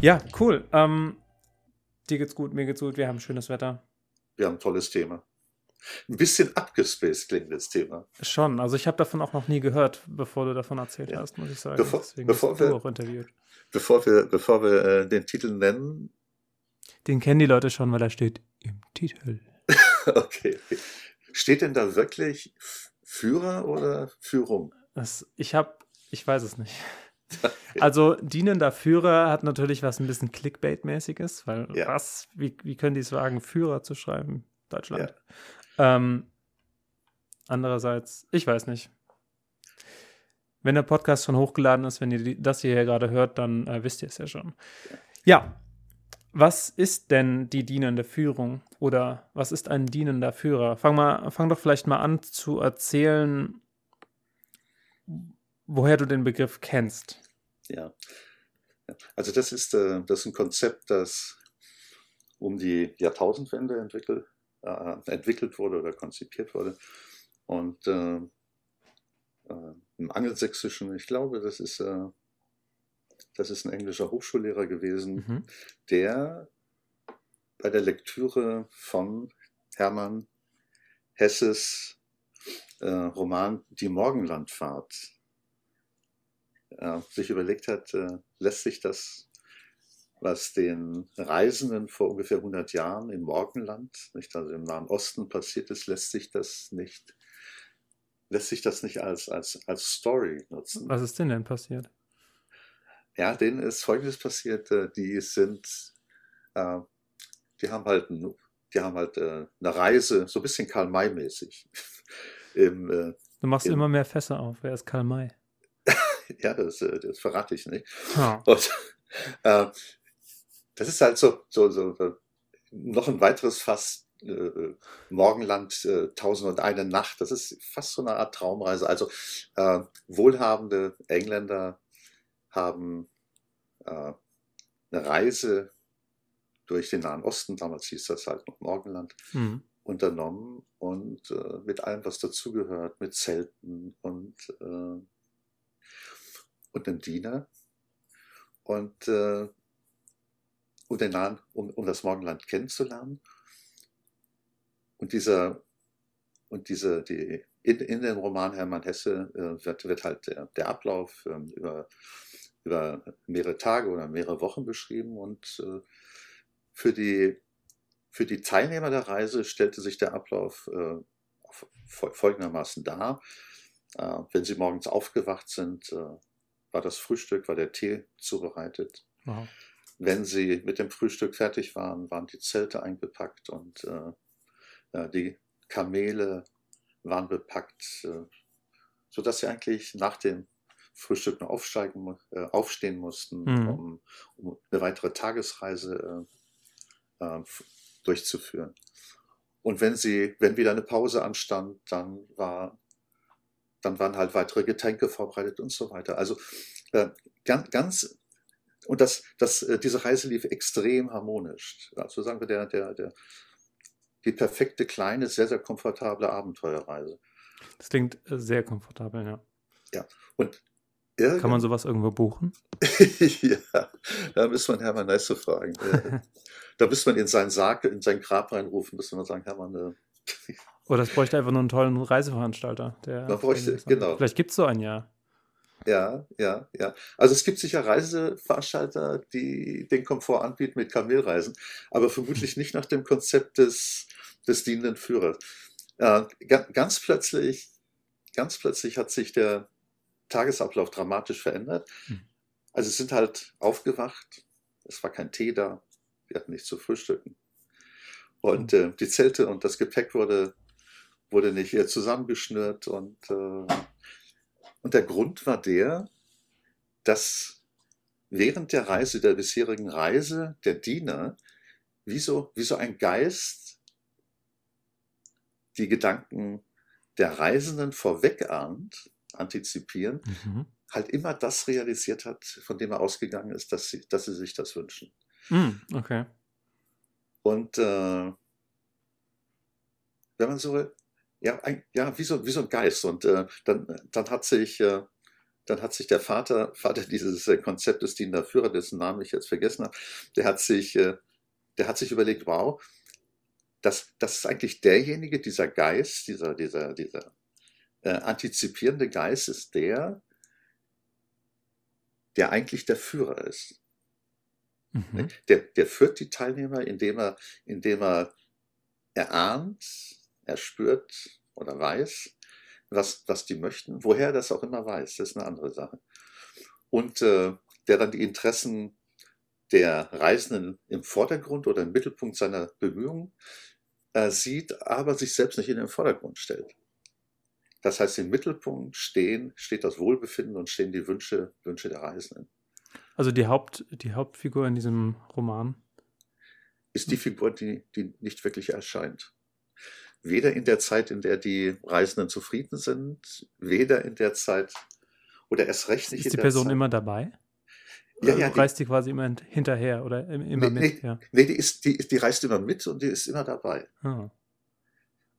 Ja, cool. Ähm, dir geht's gut, mir geht's gut, wir haben schönes Wetter. Wir haben ein tolles Thema. Ein bisschen abgespaced klingt das Thema. Schon, also ich habe davon auch noch nie gehört, bevor du davon erzählt ja. hast, muss ich sagen. Bevor, bevor wir, auch interviewt. Bevor wir, bevor wir äh, den Titel nennen. Den kennen die Leute schon, weil er steht im Titel. okay. Steht denn da wirklich Führer oder Führung? Das, ich habe, ich weiß es nicht. Also dienender Führer hat natürlich was ein bisschen Clickbait-mäßiges, weil ja. was, wie, wie können die es wagen, Führer zu schreiben? Deutschland. Ja. Ähm, andererseits, ich weiß nicht. Wenn der Podcast schon hochgeladen ist, wenn ihr die, das hier gerade hört, dann äh, wisst ihr es ja schon. Ja, was ist denn die dienende Führung oder was ist ein dienender Führer? Fang, mal, fang doch vielleicht mal an zu erzählen, woher du den Begriff kennst. Ja, also das ist, äh, das ist ein Konzept, das um die Jahrtausendwende entwickelt, äh, entwickelt wurde oder konzipiert wurde. Und äh, äh, im Angelsächsischen, ich glaube, das ist, äh, das ist ein englischer Hochschullehrer gewesen, mhm. der bei der Lektüre von Hermann Hesses Roman Die Morgenlandfahrt äh, sich überlegt hat, äh, lässt sich das, was den Reisenden vor ungefähr 100 Jahren im Morgenland, nicht, also im Nahen Osten passiert ist, lässt sich das nicht, lässt sich das nicht als, als, als Story nutzen. Was ist denn denn passiert? Ja, denen ist Folgendes passiert, äh, die sind, äh, die haben halt, die haben halt äh, eine Reise, so ein bisschen Karl-May-mäßig. Im, äh, du machst im, immer mehr Fässer auf. Wer ist Karl May? ja, das, äh, das verrate ich nicht. Oh. Und, äh, das ist halt so, so, so, noch ein weiteres Fass äh, Morgenland, äh, Tausend und eine Nacht. Das ist fast so eine Art Traumreise. Also äh, wohlhabende Engländer haben äh, eine Reise durch den Nahen Osten, damals hieß das halt noch Morgenland, mhm. unternommen und äh, mit allem, was dazugehört, mit Zelten und äh, und einen Diener und, äh, um, den Nahen, um, um das Morgenland kennenzulernen. Und dieser, und diese, die, in, in dem Roman Hermann Hesse äh, wird, wird halt der, der Ablauf äh, über, über mehrere Tage oder mehrere Wochen beschrieben und äh, für die, für die Teilnehmer der Reise stellte sich der Ablauf äh, folgendermaßen dar. Äh, wenn sie morgens aufgewacht sind, äh, war das Frühstück, war der Tee zubereitet. Wow. Wenn sie mit dem Frühstück fertig waren, waren die Zelte eingepackt und äh, die Kamele waren bepackt, äh, sodass sie eigentlich nach dem Frühstück noch aufsteigen, äh, aufstehen mussten, mhm. um, um, eine weitere Tagesreise äh, äh, durchzuführen. Und wenn sie, wenn wieder eine Pause anstand, dann war dann waren halt weitere Getränke vorbereitet und so weiter. Also äh, ganz, ganz und das, das, äh, diese Reise lief extrem harmonisch. Also sagen wir, der, der, der, die perfekte kleine, sehr, sehr komfortable Abenteuerreise. Das klingt äh, sehr komfortabel, ja. Ja. Und kann man sowas irgendwo buchen? ja, da müsste man Hermann Neiße fragen. Da müsste man in seinen Sarg, in sein Grab reinrufen, müsste man sagen, Hermann, äh, oder es bräuchte einfach nur einen tollen Reiseveranstalter. Der Man bräuchte, genau. Vielleicht gibt es so ein Jahr. Ja, ja, ja. Also es gibt sicher Reiseveranstalter, die den Komfort anbieten mit Kamelreisen, aber vermutlich nicht nach dem Konzept des, des dienenden Führers. Äh, ganz plötzlich, ganz plötzlich hat sich der Tagesablauf dramatisch verändert. Hm. Also sind halt aufgewacht, es war kein Tee da, wir hatten nichts zu frühstücken. Und hm. äh, die Zelte und das Gepäck wurde wurde nicht eher zusammengeschnürt und, äh, und der Grund war der, dass während der Reise, der bisherigen Reise, der Diener, wie so, wie so ein Geist die Gedanken der Reisenden vorwegahnt, antizipieren, mhm. halt immer das realisiert hat, von dem er ausgegangen ist, dass sie, dass sie sich das wünschen. Mhm, okay. Und äh, wenn man so will, ja, ein, ja wie, so, wie so ein Geist. Und äh, dann, dann hat sich, äh, dann hat sich der Vater, Vater dieses äh, Konzept des dienender Führer, dessen Namen ich jetzt vergessen habe, der hat sich, äh, der hat sich überlegt, wow, das, das ist eigentlich derjenige, dieser Geist, dieser, dieser, dieser äh, antizipierende Geist ist der, der eigentlich der Führer ist. Mhm. Der, der führt die Teilnehmer, indem er, indem er erahnt, er spürt oder weiß, was, was die möchten. Woher er das auch immer weiß, das ist eine andere Sache. Und äh, der dann die Interessen der Reisenden im Vordergrund oder im Mittelpunkt seiner Bemühungen äh, sieht, aber sich selbst nicht in den Vordergrund stellt. Das heißt, im Mittelpunkt stehen, steht das Wohlbefinden und stehen die Wünsche, Wünsche der Reisenden. Also die, Haupt, die Hauptfigur in diesem Roman? Ist die Figur, die, die nicht wirklich erscheint. Weder in der Zeit, in der die Reisenden zufrieden sind, weder in der Zeit oder erst recht nicht ist in der Zeit. Die Person immer dabei? Ja, ja, die, reist die quasi immer hinterher oder immer nee, mit? Nee, ja. nee die, ist, die, die reist immer mit und die ist immer dabei. Ah.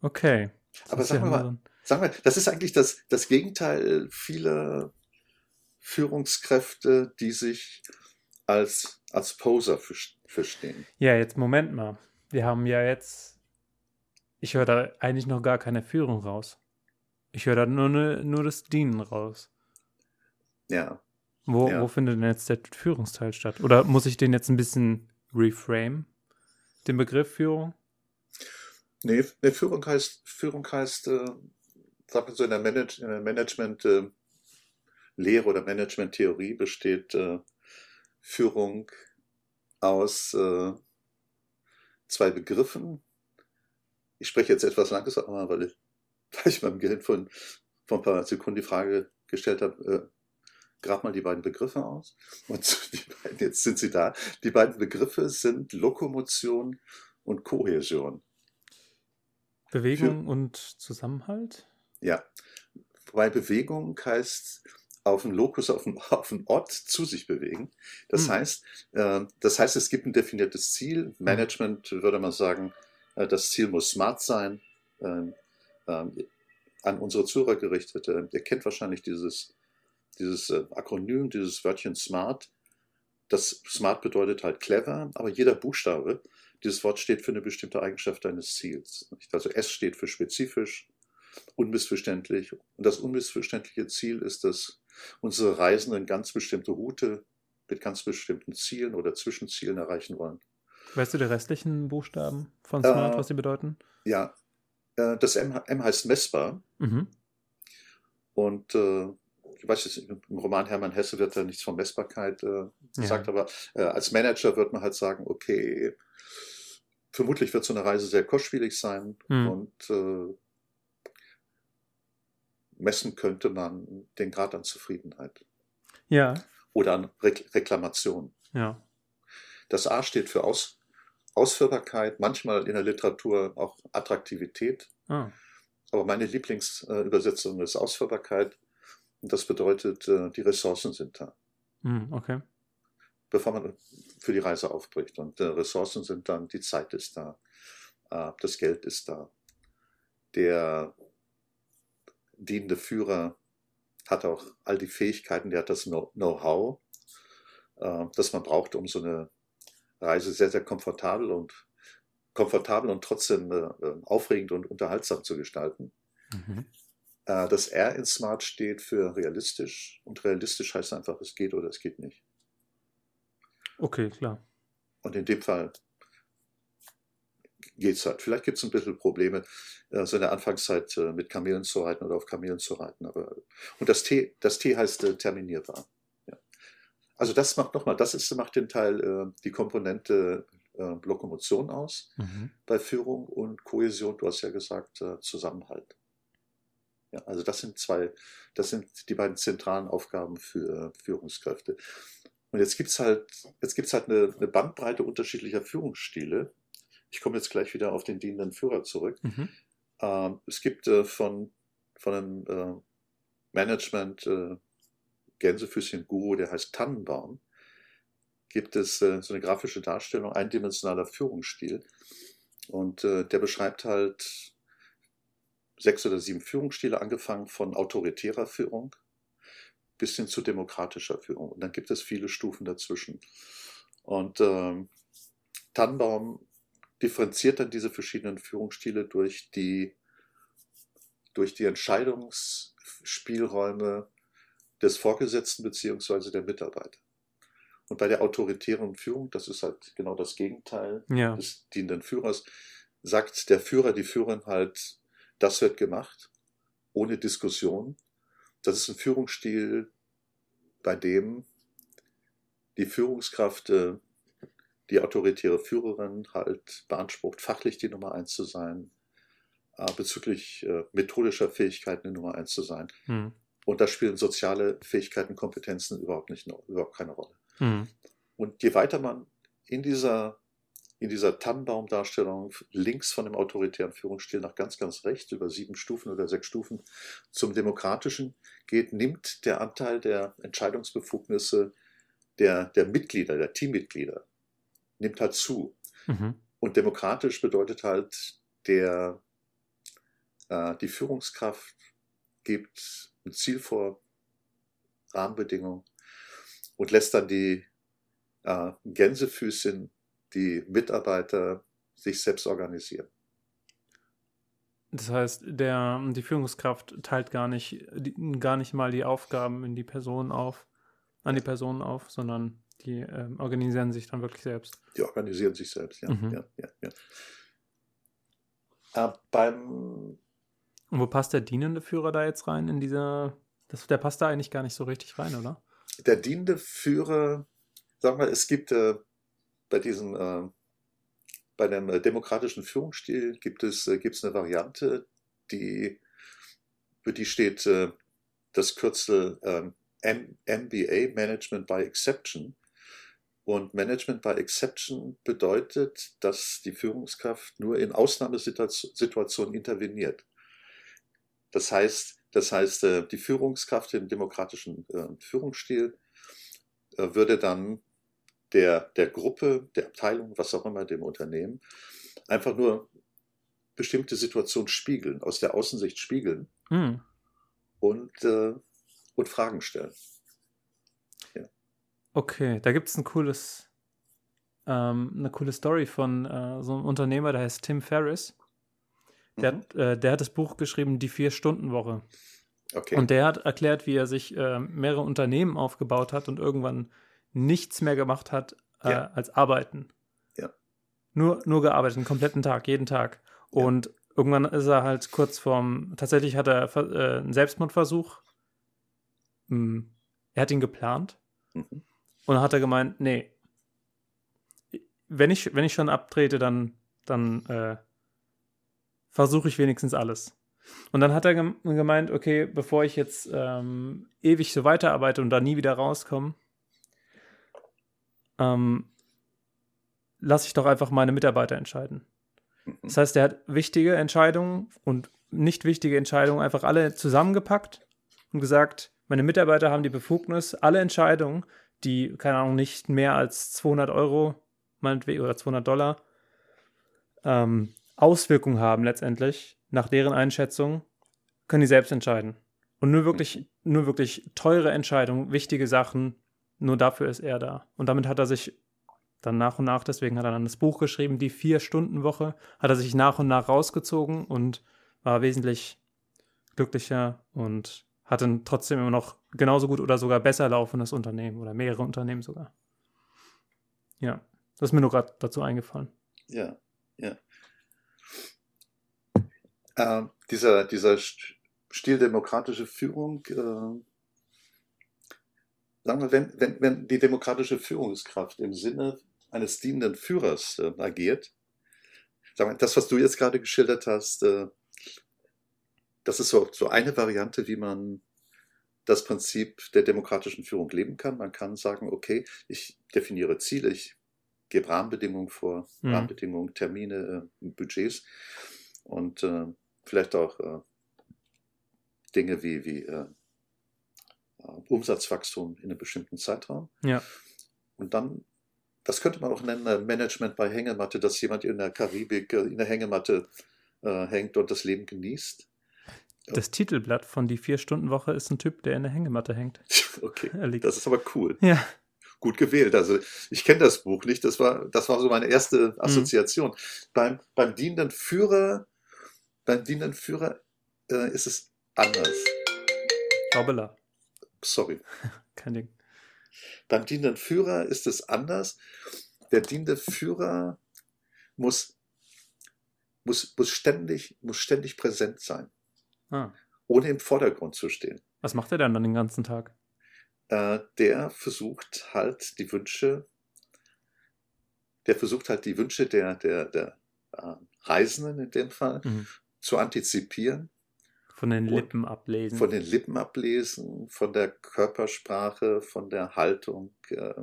Okay. Das Aber sagen wir mal, sagen wir, das ist eigentlich das, das Gegenteil vieler Führungskräfte, die sich als, als Poser verstehen. Ja, jetzt Moment mal. Wir haben ja jetzt, ich höre da eigentlich noch gar keine Führung raus. Ich höre da nur, ne, nur das Dienen raus. Ja. Wo, ja. wo findet denn jetzt der Führungsteil statt? Oder muss ich den jetzt ein bisschen reframe, den Begriff Führung? Nee, nee Führung heißt, Führung heißt, äh, sag mal so in der, Manage, in der Management äh, Lehre oder Management-Theorie besteht äh, Führung aus äh, zwei Begriffen. Ich spreche jetzt etwas langsamer, weil ich, weil ich meinem Gehirn von, vor ein paar Sekunden die Frage gestellt habe, äh, grab mal die beiden Begriffe aus. Und beiden, jetzt sind sie da. Die beiden Begriffe sind Lokomotion und Kohäsion. Bewegung Für, und Zusammenhalt? Ja. Wobei Bewegung heißt auf einen Lokus, auf einen, auf einen Ort zu sich bewegen. Das hm. heißt, äh, das heißt, es gibt ein definiertes Ziel. Hm. Management würde man sagen, das Ziel muss smart sein. Äh, an unsere Zuhörer gerichtet. Ihr kennt wahrscheinlich dieses dieses äh, Akronym, dieses Wörtchen smart. Das smart bedeutet halt clever, aber jeder Buchstabe, dieses Wort steht für eine bestimmte Eigenschaft deines Ziels. Also S steht für spezifisch, unmissverständlich. Und das unmissverständliche Ziel ist, dass unsere Reisenden ganz bestimmte Route mit ganz bestimmten Zielen oder Zwischenzielen erreichen wollen. Weißt du die restlichen Buchstaben von Smart, äh, was sie bedeuten? Ja, äh, das M, M heißt messbar. Mhm. Und äh, ich weiß jetzt, im Roman Hermann Hesse wird da nichts von Messbarkeit äh, gesagt, ja. aber äh, als Manager wird man halt sagen, okay, vermutlich wird so eine Reise sehr kostspielig sein mhm. und äh, messen könnte man den Grad an Zufriedenheit. Ja. Oder an Re Reklamation. Ja. Das A steht für Aus Ausführbarkeit, manchmal in der Literatur auch Attraktivität. Ah. Aber meine Lieblingsübersetzung ist Ausführbarkeit. Und das bedeutet, äh, die Ressourcen sind da. Hm, okay. Bevor man für die Reise aufbricht. Und äh, Ressourcen sind dann, die Zeit ist da, äh, das Geld ist da. Der dienende Führer hat auch all die Fähigkeiten, der hat das Know-how, das man braucht, um so eine Reise sehr, sehr komfortabel und komfortabel und trotzdem aufregend und unterhaltsam zu gestalten. Mhm. Äh, das R in Smart steht für realistisch und realistisch heißt einfach, es geht oder es geht nicht. Okay, klar. Und in dem Fall geht es halt. Vielleicht gibt es ein bisschen Probleme, äh, so in der Anfangszeit äh, mit Kamelen zu reiten oder auf Kamelen zu reiten. Aber, und das T, das T heißt terminierbar. Also das macht nochmal, das ist, macht den Teil, die Komponente Lokomotion aus mhm. bei Führung und Kohäsion, du hast ja gesagt, Zusammenhalt. Ja, also das sind zwei, das sind die beiden zentralen Aufgaben für Führungskräfte. Und jetzt gibt es halt, jetzt gibt's halt eine, eine, Bandbreite unterschiedlicher Führungsstile. Ich komme jetzt gleich wieder auf den dienenden Führer zurück. Mhm. Ähm, es gibt äh, von, von einem äh, Management äh, Gänsefüßchen-Guru, der heißt Tannenbaum, gibt es äh, so eine grafische Darstellung, eindimensionaler Führungsstil. Und äh, der beschreibt halt sechs oder sieben Führungsstile, angefangen von autoritärer Führung bis hin zu demokratischer Führung. Und dann gibt es viele Stufen dazwischen. Und ähm, Tannenbaum differenziert dann diese verschiedenen Führungsstile durch die, durch die Entscheidungsspielräume des Vorgesetzten bzw. der Mitarbeiter. Und bei der autoritären Führung, das ist halt genau das Gegenteil ja. des dienenden Führers, sagt der Führer, die Führerin halt, das wird gemacht, ohne Diskussion. Das ist ein Führungsstil, bei dem die Führungskraft, äh, die autoritäre Führerin halt beansprucht, fachlich die Nummer eins zu sein, äh, bezüglich äh, methodischer Fähigkeiten die Nummer eins zu sein. Hm. Und da spielen soziale Fähigkeiten, Kompetenzen überhaupt nicht, überhaupt keine Rolle. Hm. Und je weiter man in dieser in dieser Tannenbaum-Darstellung links von dem autoritären Führungsstil nach ganz, ganz rechts über sieben Stufen oder sechs Stufen zum demokratischen geht, nimmt der Anteil der Entscheidungsbefugnisse der, der Mitglieder, der Teammitglieder, nimmt halt zu. Mhm. Und demokratisch bedeutet halt, der, äh, die Führungskraft gibt ein Ziel vor, Rahmenbedingungen und lässt dann die äh, Gänsefüßchen die Mitarbeiter sich selbst organisieren. Das heißt, der, die Führungskraft teilt gar nicht, gar nicht mal die Aufgaben in die Personen auf, an die Personen auf, sondern die äh, organisieren sich dann wirklich selbst. Die organisieren sich selbst, ja. Mhm. ja, ja, ja. Äh, beim Und wo passt der dienende Führer da jetzt rein in dieser, das, der passt da eigentlich gar nicht so richtig rein, oder? Der dienende Führer, sag mal, es gibt äh, bei diesem, äh, bei dem äh, demokratischen Führungsstil gibt es, äh, gibt es eine Variante, die, für die steht äh, das Kürzel ähm, MBA, Management by Exception. Und Management by Exception bedeutet, dass die Führungskraft nur in Ausnahmesituationen interveniert. Das heißt, das heißt, äh, die Führungskraft im demokratischen äh, Führungsstil würde dann der, der Gruppe, der Abteilung, was auch immer, dem Unternehmen, einfach nur bestimmte Situationen spiegeln, aus der Außensicht spiegeln hm. und, äh, und Fragen stellen. Ja. Okay, da gibt es ein cooles, ähm, eine coole Story von äh, so einem Unternehmer, der heißt Tim Ferriss. Der, mhm. hat, äh, der hat das Buch geschrieben, Die Vier-Stunden-Woche. Okay. Und der hat erklärt, wie er sich äh, mehrere Unternehmen aufgebaut hat und irgendwann nichts mehr gemacht hat äh, ja. als arbeiten. Ja. Nur, nur gearbeitet, einen kompletten Tag, jeden Tag. Und ja. irgendwann ist er halt kurz vorm, tatsächlich hat er äh, einen Selbstmordversuch. Hm, er hat ihn geplant. Mhm. Und dann hat er gemeint, nee, wenn ich, wenn ich schon abtrete, dann, dann äh, versuche ich wenigstens alles. Und dann hat er gemeint, okay, bevor ich jetzt ähm, ewig so weiterarbeite und da nie wieder rauskomme, ähm, lasse ich doch einfach meine Mitarbeiter entscheiden. Das heißt, er hat wichtige Entscheidungen und nicht wichtige Entscheidungen einfach alle zusammengepackt und gesagt, meine Mitarbeiter haben die Befugnis, alle Entscheidungen, die, keine Ahnung, nicht mehr als 200 Euro oder 200 Dollar ähm, Auswirkungen haben letztendlich, nach deren Einschätzung, können die selbst entscheiden. Und nur wirklich, nur wirklich teure Entscheidungen, wichtige Sachen, nur dafür ist er da. Und damit hat er sich dann nach und nach, deswegen hat er dann das Buch geschrieben, die Vier-Stunden-Woche, hat er sich nach und nach rausgezogen und war wesentlich glücklicher und hatte trotzdem immer noch genauso gut oder sogar besser laufendes Unternehmen oder mehrere Unternehmen sogar. Ja, das ist mir nur gerade dazu eingefallen. Ja, ja. Äh, dieser, dieser Stil demokratische Führung äh, sagen wir, wenn, wenn, wenn die demokratische Führungskraft im Sinne eines dienenden Führers äh, agiert, sagen wir, das, was du jetzt gerade geschildert hast, äh, das ist so, so eine Variante, wie man das Prinzip der demokratischen Führung leben kann. Man kann sagen, okay, ich definiere Ziele, ich gebe Rahmenbedingungen vor, mhm. Rahmenbedingungen, Termine, äh, Budgets und äh, vielleicht auch äh, Dinge wie, wie äh, Umsatzwachstum in einem bestimmten Zeitraum. Ja. Und dann, das könnte man auch nennen, äh, Management bei Hängematte, dass jemand in der Karibik äh, in der Hängematte äh, hängt und das Leben genießt. Das Titelblatt von Die Vier-Stunden-Woche ist ein Typ, der in der Hängematte hängt. Okay, das ist aber cool. Ja. Gut gewählt. Also ich kenne das Buch nicht. Das war, das war so meine erste mhm. Assoziation. Mhm. Beim, beim dienenden Führer, beim dienenden Führer äh, ist es anders. Hoppala. Sorry. Kein Ding. Beim dienenden Führer ist es anders. Der dienende Führer muss, muss, muss, ständig, muss ständig präsent sein. Ah. Ohne im Vordergrund zu stehen. Was macht er dann den ganzen Tag? Äh, der versucht halt die Wünsche, der versucht halt die Wünsche der, der, der äh, Reisenden in dem Fall mhm. Zu antizipieren. Von den Lippen ablesen. Von den Lippen ablesen, von der Körpersprache, von der Haltung, äh,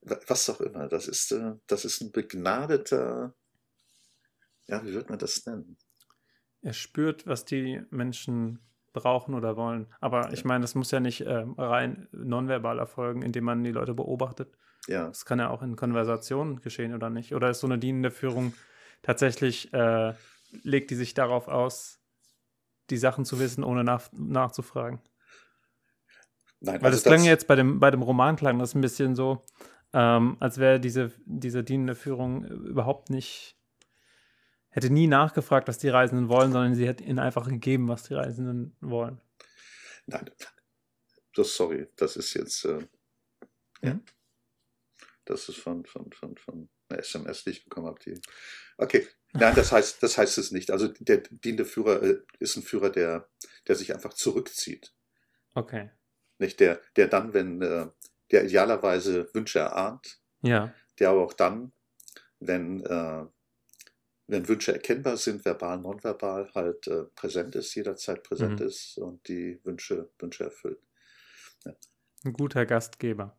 was auch immer. Das ist, äh, das ist ein begnadeter, ja, wie wird man das nennen? Er spürt, was die Menschen brauchen oder wollen. Aber ich meine, das muss ja nicht äh, rein nonverbal erfolgen, indem man die Leute beobachtet. Ja. Das kann ja auch in Konversationen geschehen oder nicht. Oder ist so eine dienende Führung tatsächlich, äh, legt die sich darauf aus, die Sachen zu wissen, ohne nach, nachzufragen? Nein, Weil also das klang das jetzt bei dem, bei dem Roman klang das ein bisschen so, ähm, als wäre diese, diese dienende Führung überhaupt nicht hätte nie nachgefragt, was die Reisenden wollen, sondern sie hätte ihnen einfach gegeben, was die Reisenden wollen. Nein, das, sorry, das ist jetzt, äh, ja, das ist von, von, von, von einer SMS, die ich bekommen habe. Die, okay, nein, das heißt, das heißt es nicht. Also der dienende Führer äh, ist ein Führer, der, der sich einfach zurückzieht. Okay. Nicht der, der dann, wenn, äh, der idealerweise Wünsche erahnt. Ja. Der aber auch dann, wenn, äh, wenn Wünsche erkennbar sind, verbal, nonverbal, halt äh, präsent ist, jederzeit präsent mhm. ist und die Wünsche, Wünsche erfüllt. Ja. Ein guter Gastgeber.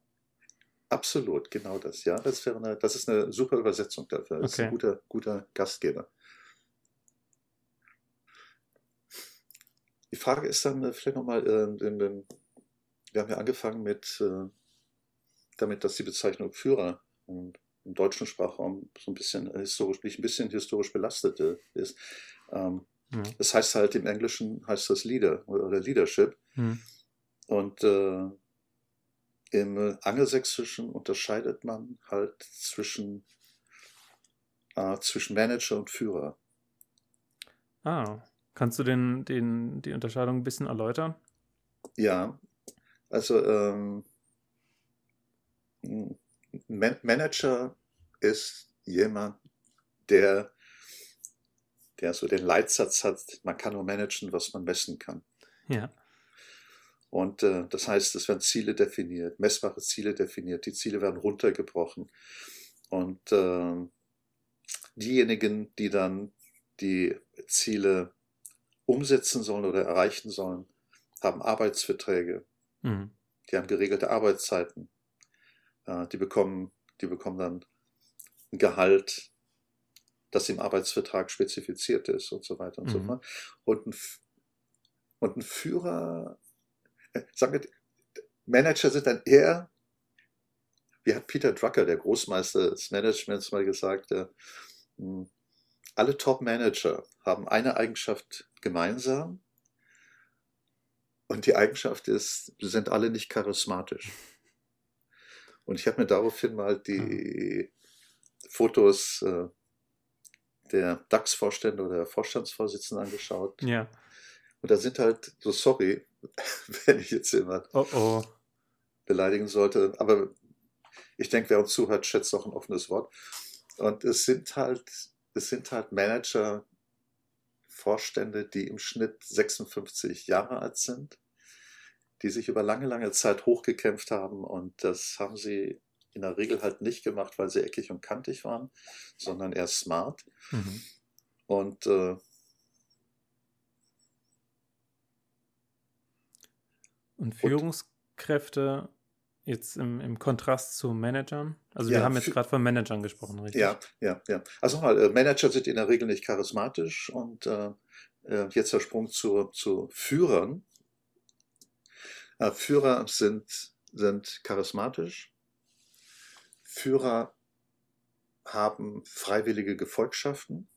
Absolut, genau das, ja. Das, wäre eine, das ist eine super Übersetzung dafür. Das okay. ist ein guter, guter Gastgeber. Die Frage ist dann äh, vielleicht nochmal, äh, wir haben ja angefangen mit, äh, damit, dass die Bezeichnung Führer im deutschen Sprachraum so ein bisschen historisch, ein bisschen historisch belastet ist. Ähm, ja. Das heißt halt im Englischen heißt das Leader oder Leadership. Mhm. Und äh, im Angelsächsischen unterscheidet man halt zwischen, äh, zwischen Manager und Führer. Ah, kannst du den, den, die Unterscheidung ein bisschen erläutern? Ja, also ähm, Man Manager ist jemand, der, der so den Leitsatz hat, man kann nur managen, was man messen kann. Ja. Und äh, das heißt, es werden Ziele definiert, messbare Ziele definiert, die Ziele werden runtergebrochen. Und äh, diejenigen, die dann die Ziele umsetzen sollen oder erreichen sollen, haben Arbeitsverträge. Mhm. Die haben geregelte Arbeitszeiten. Äh, die, bekommen, die bekommen dann ein Gehalt, das im Arbeitsvertrag spezifiziert ist und so weiter und mhm. so fort. Und ein, und ein Führer, sagen wir, Manager sind dann eher, wie hat Peter Drucker, der Großmeister des Managements, mal gesagt, äh, alle Top-Manager haben eine Eigenschaft gemeinsam. Und die Eigenschaft ist, sie sind alle nicht charismatisch. Und ich habe mir daraufhin mal die Fotos äh, der DAX-Vorstände oder Vorstandsvorsitzenden angeschaut. Ja. Und da sind halt, so sorry, wenn ich jetzt jemand oh oh. beleidigen sollte, aber ich denke, wer uns zuhört, schätzt auch ein offenes Wort. Und es sind halt, es sind halt Manager, Vorstände, die im Schnitt 56 Jahre alt sind, die sich über lange, lange Zeit hochgekämpft haben und das haben sie in der Regel halt nicht gemacht, weil sie eckig und kantig waren, sondern eher smart. Mhm. Und äh, und Führungskräfte jetzt im, im Kontrast zu Managern? Also ja, wir haben jetzt gerade von Managern gesprochen, richtig? Ja, ja, ja. Also mal, äh, Manager sind in der Regel nicht charismatisch und äh, äh jetzt der Sprung zu, zu Führern. Äh, Führer sind, sind charismatisch, Führer haben freiwillige Gefolgschaften.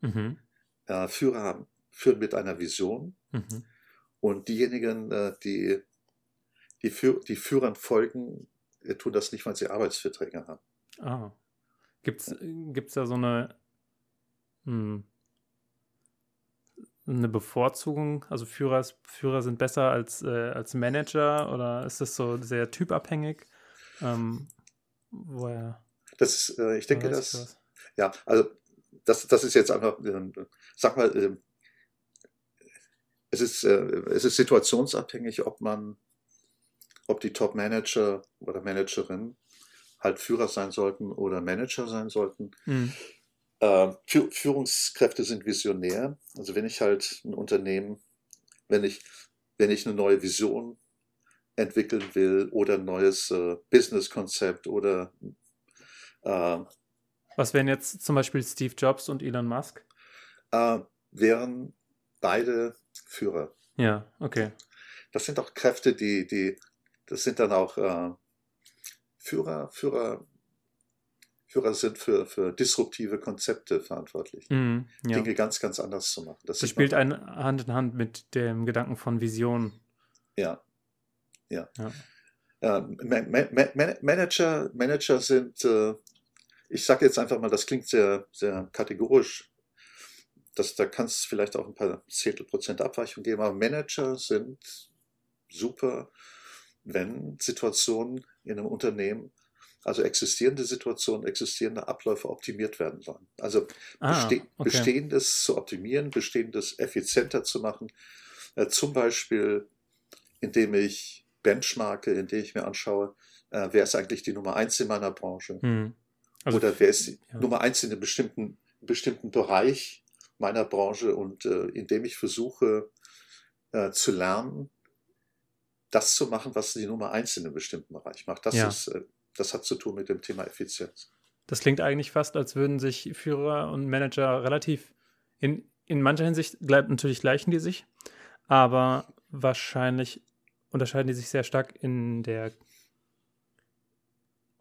Mhm. Äh, Führer haben, führen mit einer Vision. Mhm. Und diejenigen, äh, die, die, Führ die Führern folgen, äh, tun das nicht, weil sie Arbeitsverträge haben. Ah. Gibt es gibt's da so eine, hm, eine Bevorzugung? Also Führer, Führer sind besser als, äh, als Manager oder ist das so sehr typabhängig? Ähm, woher? Das ist, äh, ich denke, dass. Ja, also das, das ist jetzt einfach, äh, sag mal, äh, es ist, äh, es ist situationsabhängig, ob man, ob die Top-Manager oder Managerin halt Führer sein sollten oder Manager sein sollten. Mhm. Äh, Führungskräfte sind visionär. Also wenn ich halt ein Unternehmen, wenn ich, wenn ich eine neue Vision entwickeln will oder ein neues äh, Business-Konzept oder äh, was wären jetzt zum Beispiel Steve Jobs und Elon Musk? Äh, wären beide Führer. Ja, okay. Das sind auch Kräfte, die, die, das sind dann auch äh, Führer, Führer, Führer sind für, für disruptive Konzepte verantwortlich. Mm, ja. Dinge ganz, ganz anders zu machen. Das, das spielt ein Hand in Hand mit dem Gedanken von Vision. Ja. Ja. ja. Ähm, Manager, Manager sind, äh, ich sage jetzt einfach mal, das klingt sehr, sehr kategorisch. Das, da kann es vielleicht auch ein paar Zehntelprozent Abweichung geben, aber Manager sind super, wenn Situationen in einem Unternehmen, also existierende Situationen, existierende Abläufe optimiert werden sollen. Also ah, beste okay. Bestehendes zu optimieren, Bestehendes effizienter zu machen. Äh, zum Beispiel, indem ich benchmarke, indem ich mir anschaue, äh, wer ist eigentlich die Nummer eins in meiner Branche? Hm. Also, Oder wer ist die ja. Nummer eins in einem bestimmten, bestimmten Bereich meiner Branche und äh, indem ich versuche äh, zu lernen, das zu machen, was die Nummer eins in einem bestimmten Bereich macht. Das, ja. ist, äh, das hat zu tun mit dem Thema Effizienz. Das klingt eigentlich fast, als würden sich Führer und Manager relativ in, in mancher Hinsicht natürlich gleichen die sich, aber wahrscheinlich unterscheiden die sich sehr stark in der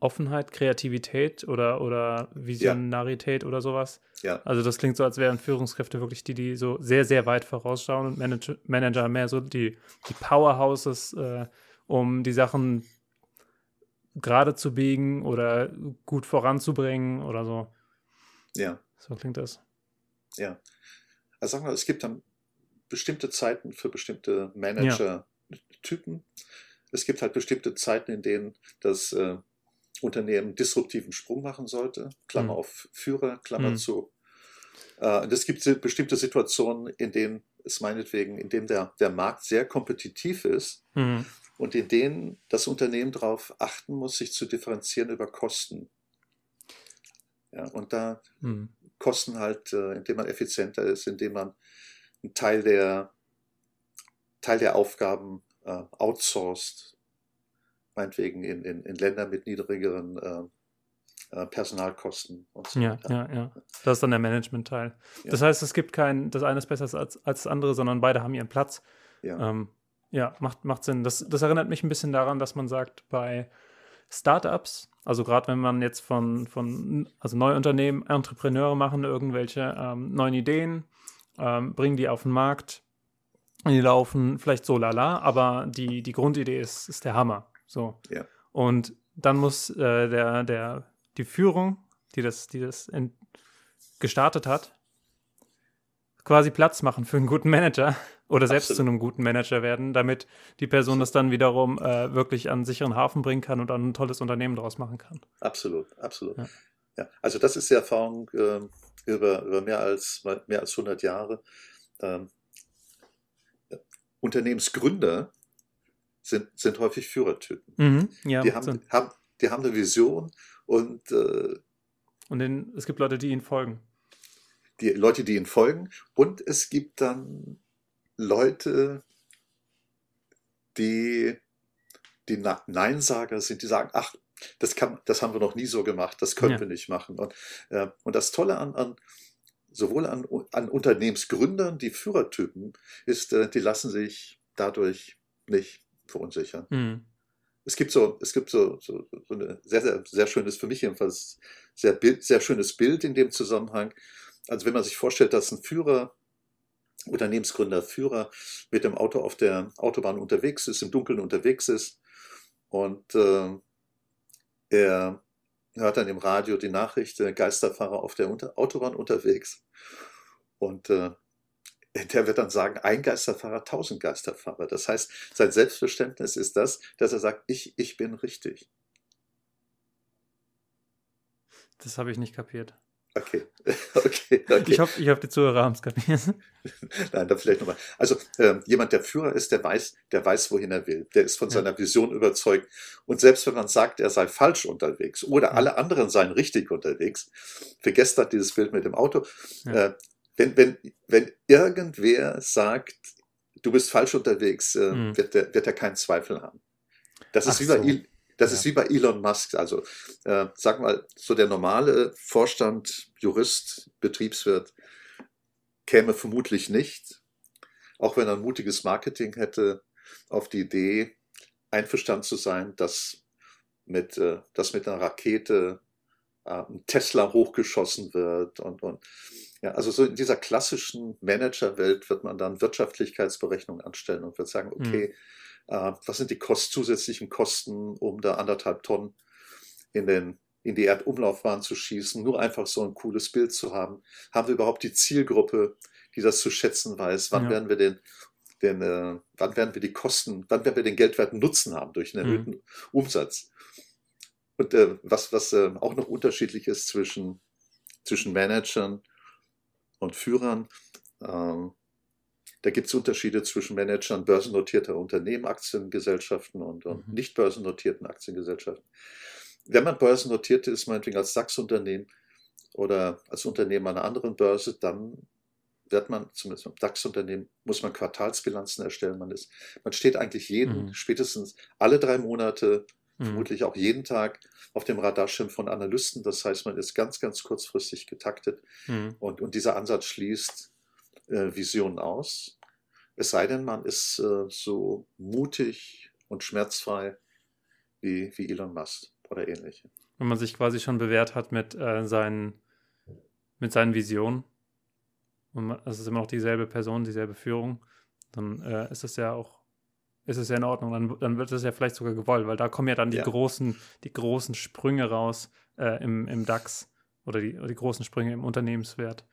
Offenheit, Kreativität oder, oder Visionarität ja. oder sowas. Ja. Also das klingt so, als wären Führungskräfte wirklich die, die so sehr, sehr weit vorausschauen und Manager, Manager mehr so die, die Powerhouses, äh, um die Sachen gerade zu biegen oder gut voranzubringen oder so. Ja. So klingt das. Ja. Also sagen wir, es gibt dann bestimmte Zeiten für bestimmte Manager-Typen. Ja. Es gibt halt bestimmte Zeiten, in denen das äh, Unternehmen disruptiven Sprung machen sollte. Klammer mhm. auf Führer, Klammer mhm. zu. Äh, es gibt bestimmte Situationen, in denen es meinetwegen, in denen der, der Markt sehr kompetitiv ist mhm. und in denen das Unternehmen darauf achten muss, sich zu differenzieren über Kosten. Ja, und da mhm. Kosten halt, äh, indem man effizienter ist, indem man einen Teil der, Teil der Aufgaben äh, outsourced, meinetwegen in, in, in Ländern mit niedrigeren äh, äh, Personalkosten und so ja, weiter. Ja, ja. Das ist dann der Management-Teil. Ja. Das heißt, es gibt kein, das eine ist besser als, als das andere, sondern beide haben ihren Platz. Ja, ähm, ja macht, macht Sinn. Das, das erinnert mich ein bisschen daran, dass man sagt, bei Startups, also gerade wenn man jetzt von, von also neue Unternehmen, Entrepreneure machen irgendwelche ähm, neuen Ideen, ähm, bringen die auf den Markt, die laufen vielleicht so lala, aber die, die Grundidee ist, ist der Hammer. So. Ja. Und dann muss äh, der, der, die Führung, die das, die das gestartet hat, quasi Platz machen für einen guten Manager oder selbst Absolut. zu einem guten Manager werden, damit die Person das dann wiederum äh, wirklich an sicheren Hafen bringen kann und dann ein tolles Unternehmen daraus machen kann. Absolut, absolut. Ja. ja. Also das ist die Erfahrung äh, über, über mehr, als, mehr als 100 Jahre. Ähm, Unternehmensgründer sind, sind häufig Führertypen. Mhm, ja, die, haben, haben, die haben eine Vision und. Äh, und den, es gibt Leute, die ihnen folgen. Die Leute, die ihnen folgen. Und es gibt dann Leute, die, die Neinsager sind, die sagen, ach, das, kann, das haben wir noch nie so gemacht, das können ja. wir nicht machen. Und, äh, und das Tolle an, an sowohl an, an Unternehmensgründern, die Führertypen, ist, äh, die lassen sich dadurch nicht verunsichern. Mhm. Es gibt so, es gibt so, so, so ein sehr, sehr, sehr schönes, für mich jedenfalls, sehr, sehr schönes Bild in dem Zusammenhang. Also wenn man sich vorstellt, dass ein Führer Unternehmensgründer, Führer mit dem Auto auf der Autobahn unterwegs ist, im Dunkeln unterwegs ist und äh, er hört dann im Radio die Nachricht, Geisterfahrer auf der Unter Autobahn unterwegs und äh, der wird dann sagen, ein Geisterfahrer, tausend Geisterfahrer. Das heißt, sein Selbstverständnis ist das, dass er sagt, ich, ich bin richtig. Das habe ich nicht kapiert. Okay. okay, okay. Ich hoffe, ich hoffe, die Zuhörer haben es kapiert. Nein, dann vielleicht nochmal. Also äh, jemand, der Führer ist, der weiß, der weiß, wohin er will. Der ist von ja. seiner Vision überzeugt. Und selbst wenn man sagt, er sei falsch unterwegs oder ja. alle anderen seien richtig unterwegs, vergesst das dieses Bild mit dem Auto. Ja. Äh, wenn, wenn, wenn irgendwer sagt, du bist falsch unterwegs, äh, mhm. wird, er, wird er keinen Zweifel haben. Das ist wie bei so. Das ja. ist wie bei Elon Musk. Also, äh, sag mal, so der normale Vorstand, Jurist, Betriebswirt käme vermutlich nicht, auch wenn er ein mutiges Marketing hätte, auf die Idee, einverstanden zu sein, dass mit, äh, dass mit einer Rakete äh, ein Tesla hochgeschossen wird und, und ja, also so in dieser klassischen Managerwelt wird man dann Wirtschaftlichkeitsberechnungen anstellen und wird sagen, okay, mhm äh, was sind die Kost, zusätzlichen Kosten, um da anderthalb Tonnen in, den, in die Erdumlaufbahn zu schießen, nur einfach so ein cooles Bild zu haben. Haben wir überhaupt die Zielgruppe, die das zu schätzen weiß? Wann ja. werden wir den, den äh, wann werden wir die Kosten, wann werden wir den geldwerten Nutzen haben durch einen mhm. erhöhten mhm. Umsatz? Und äh, was, was äh, auch noch unterschiedlich ist zwischen, zwischen Managern und Führern, ähm, da gibt es Unterschiede zwischen Managern börsennotierter Unternehmen, Aktiengesellschaften und, und mhm. nicht börsennotierten Aktiengesellschaften. Wenn man börsennotiert ist, meinetwegen als DAX-Unternehmen oder als Unternehmen einer anderen Börse, dann wird man, zumindest beim DAX-Unternehmen, muss man Quartalsbilanzen erstellen. Man, ist, man steht eigentlich jeden, mhm. spätestens alle drei Monate, mhm. vermutlich auch jeden Tag auf dem Radarschirm von Analysten. Das heißt, man ist ganz, ganz kurzfristig getaktet. Mhm. Und, und dieser Ansatz schließt äh, Vision aus. Es sei denn, man ist äh, so mutig und schmerzfrei wie, wie Elon Musk oder ähnliche. Wenn man sich quasi schon bewährt hat mit, äh, seinen, mit seinen Visionen, und es ist immer noch dieselbe Person, dieselbe Führung, dann äh, ist es ja auch ist es ja in Ordnung. Dann, dann wird es ja vielleicht sogar gewollt, weil da kommen ja dann die ja. großen, die großen Sprünge raus äh, im, im DAX oder die, die großen Sprünge im Unternehmenswert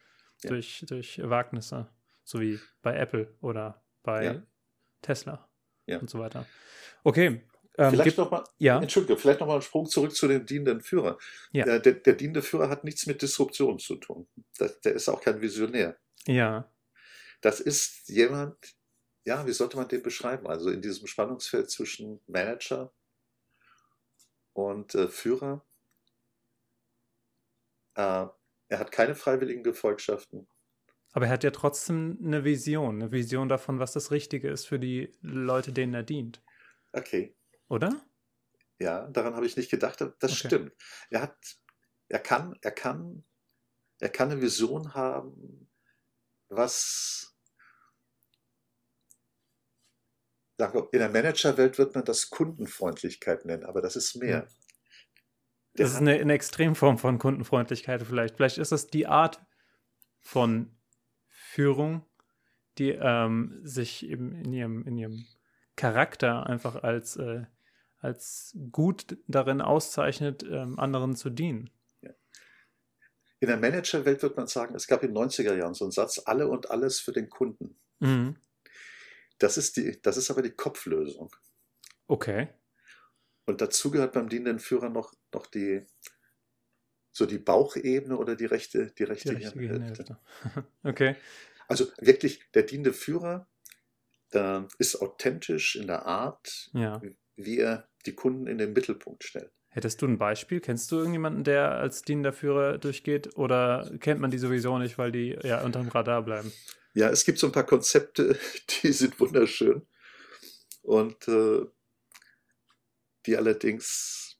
ja. durch, durch Wagnisse, so wie bei Apple oder bei ja. Tesla ja. und so weiter. Okay. Ähm, vielleicht nochmal, ja. Entschuldige, vielleicht nochmal einen Sprung zurück zu dem dienenden Führer. Ja. Der, der, der dienende Führer hat nichts mit Disruption zu tun. Das, der ist auch kein Visionär. Ja. Das ist jemand, ja, wie sollte man den beschreiben? Also in diesem Spannungsfeld zwischen Manager und äh, Führer. Äh, er hat keine freiwilligen Gefolgschaften. Aber er hat ja trotzdem eine Vision, eine Vision davon, was das Richtige ist für die Leute, denen er dient. Okay. Oder? Ja, daran habe ich nicht gedacht. Das okay. stimmt. Er hat, er kann, er kann, er kann eine Vision haben, was in der Managerwelt wird man das Kundenfreundlichkeit nennen, aber das ist mehr. Ja. Das ist eine, eine Extremform von Kundenfreundlichkeit vielleicht. Vielleicht ist das die Art von Führung, die ähm, sich eben in ihrem, in ihrem Charakter einfach als, äh, als gut darin auszeichnet, ähm, anderen zu dienen. In der Managerwelt wird man sagen, es gab in den 90er Jahren so einen Satz, alle und alles für den Kunden. Mhm. Das, ist die, das ist aber die Kopflösung. Okay. Und dazu gehört beim dienenden Führer noch, noch die, so die Bauchebene oder die rechte, die rechte, die rechte Hälfte. okay. Also wirklich, der dienende Führer äh, ist authentisch in der Art, ja. wie er die Kunden in den Mittelpunkt stellt. Hättest du ein Beispiel? Kennst du irgendjemanden, der als dienender Führer durchgeht? Oder kennt man die sowieso nicht, weil die ja unterm Radar bleiben? Ja, es gibt so ein paar Konzepte, die sind wunderschön. Und äh, die allerdings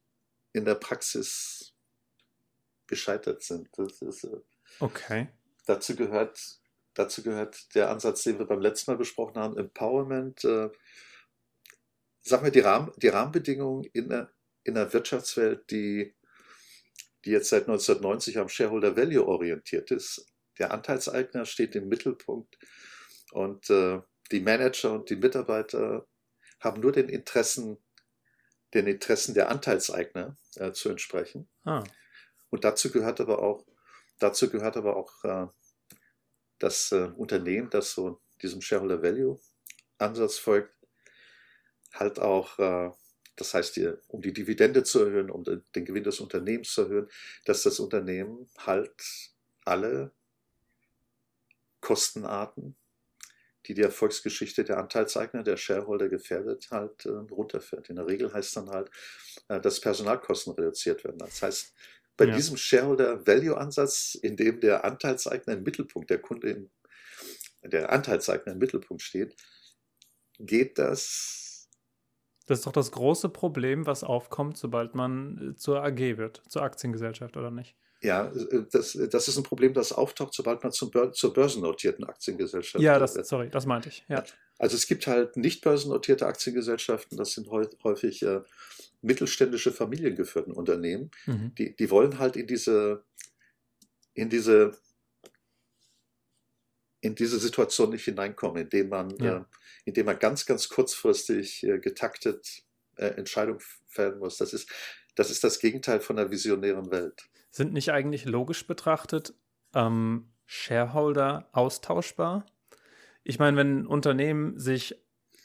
in der Praxis gescheitert sind. Ist, äh, okay. Dazu gehört, dazu gehört der Ansatz, den wir beim letzten Mal besprochen haben, Empowerment. Äh, sagen wir, die, Rahmen, die Rahmenbedingungen in der, in der Wirtschaftswelt, die, die jetzt seit 1990 am Shareholder Value orientiert ist. Der Anteilseigner steht im Mittelpunkt Und äh, die Manager und die Mitarbeiter haben nur den Interessen, den Interessen der Anteilseigner äh, zu entsprechen. Ah. Und dazu gehört aber auch, dazu gehört aber auch äh, das äh, Unternehmen, das so diesem Shareholder Value Ansatz folgt, halt auch, äh, das heißt, hier, um die Dividende zu erhöhen, um den, den Gewinn des Unternehmens zu erhöhen, dass das Unternehmen halt alle Kostenarten die die Erfolgsgeschichte der Anteilseigner, der Shareholder gefährdet, halt äh, runterfährt. In der Regel heißt dann halt, äh, dass Personalkosten reduziert werden. Das heißt, bei ja. diesem Shareholder-Value-Ansatz, in dem der Anteilseigner im Mittelpunkt, der Kunde im, der Anteilseigner im Mittelpunkt steht, geht das. Das ist doch das große Problem, was aufkommt, sobald man äh, zur AG wird, zur Aktiengesellschaft, oder nicht? Ja, äh, das, das ist ein Problem, das auftaucht, sobald man zum Bör zur börsennotierten Aktiengesellschaft Ja, das, sorry, das meinte ich. Ja. Also es gibt halt nicht börsennotierte Aktiengesellschaften, das sind häufig äh, mittelständische familiengeführten Unternehmen, mhm. die, die wollen halt in diese, in diese, in diese Situation nicht hineinkommen, indem man, ja. äh, indem man ganz, ganz kurzfristig äh, getaktet äh, Entscheidungen fällen muss. Das ist, das ist das Gegenteil von einer visionären Welt. Sind nicht eigentlich logisch betrachtet ähm, Shareholder austauschbar? Ich meine, wenn ein Unternehmen sich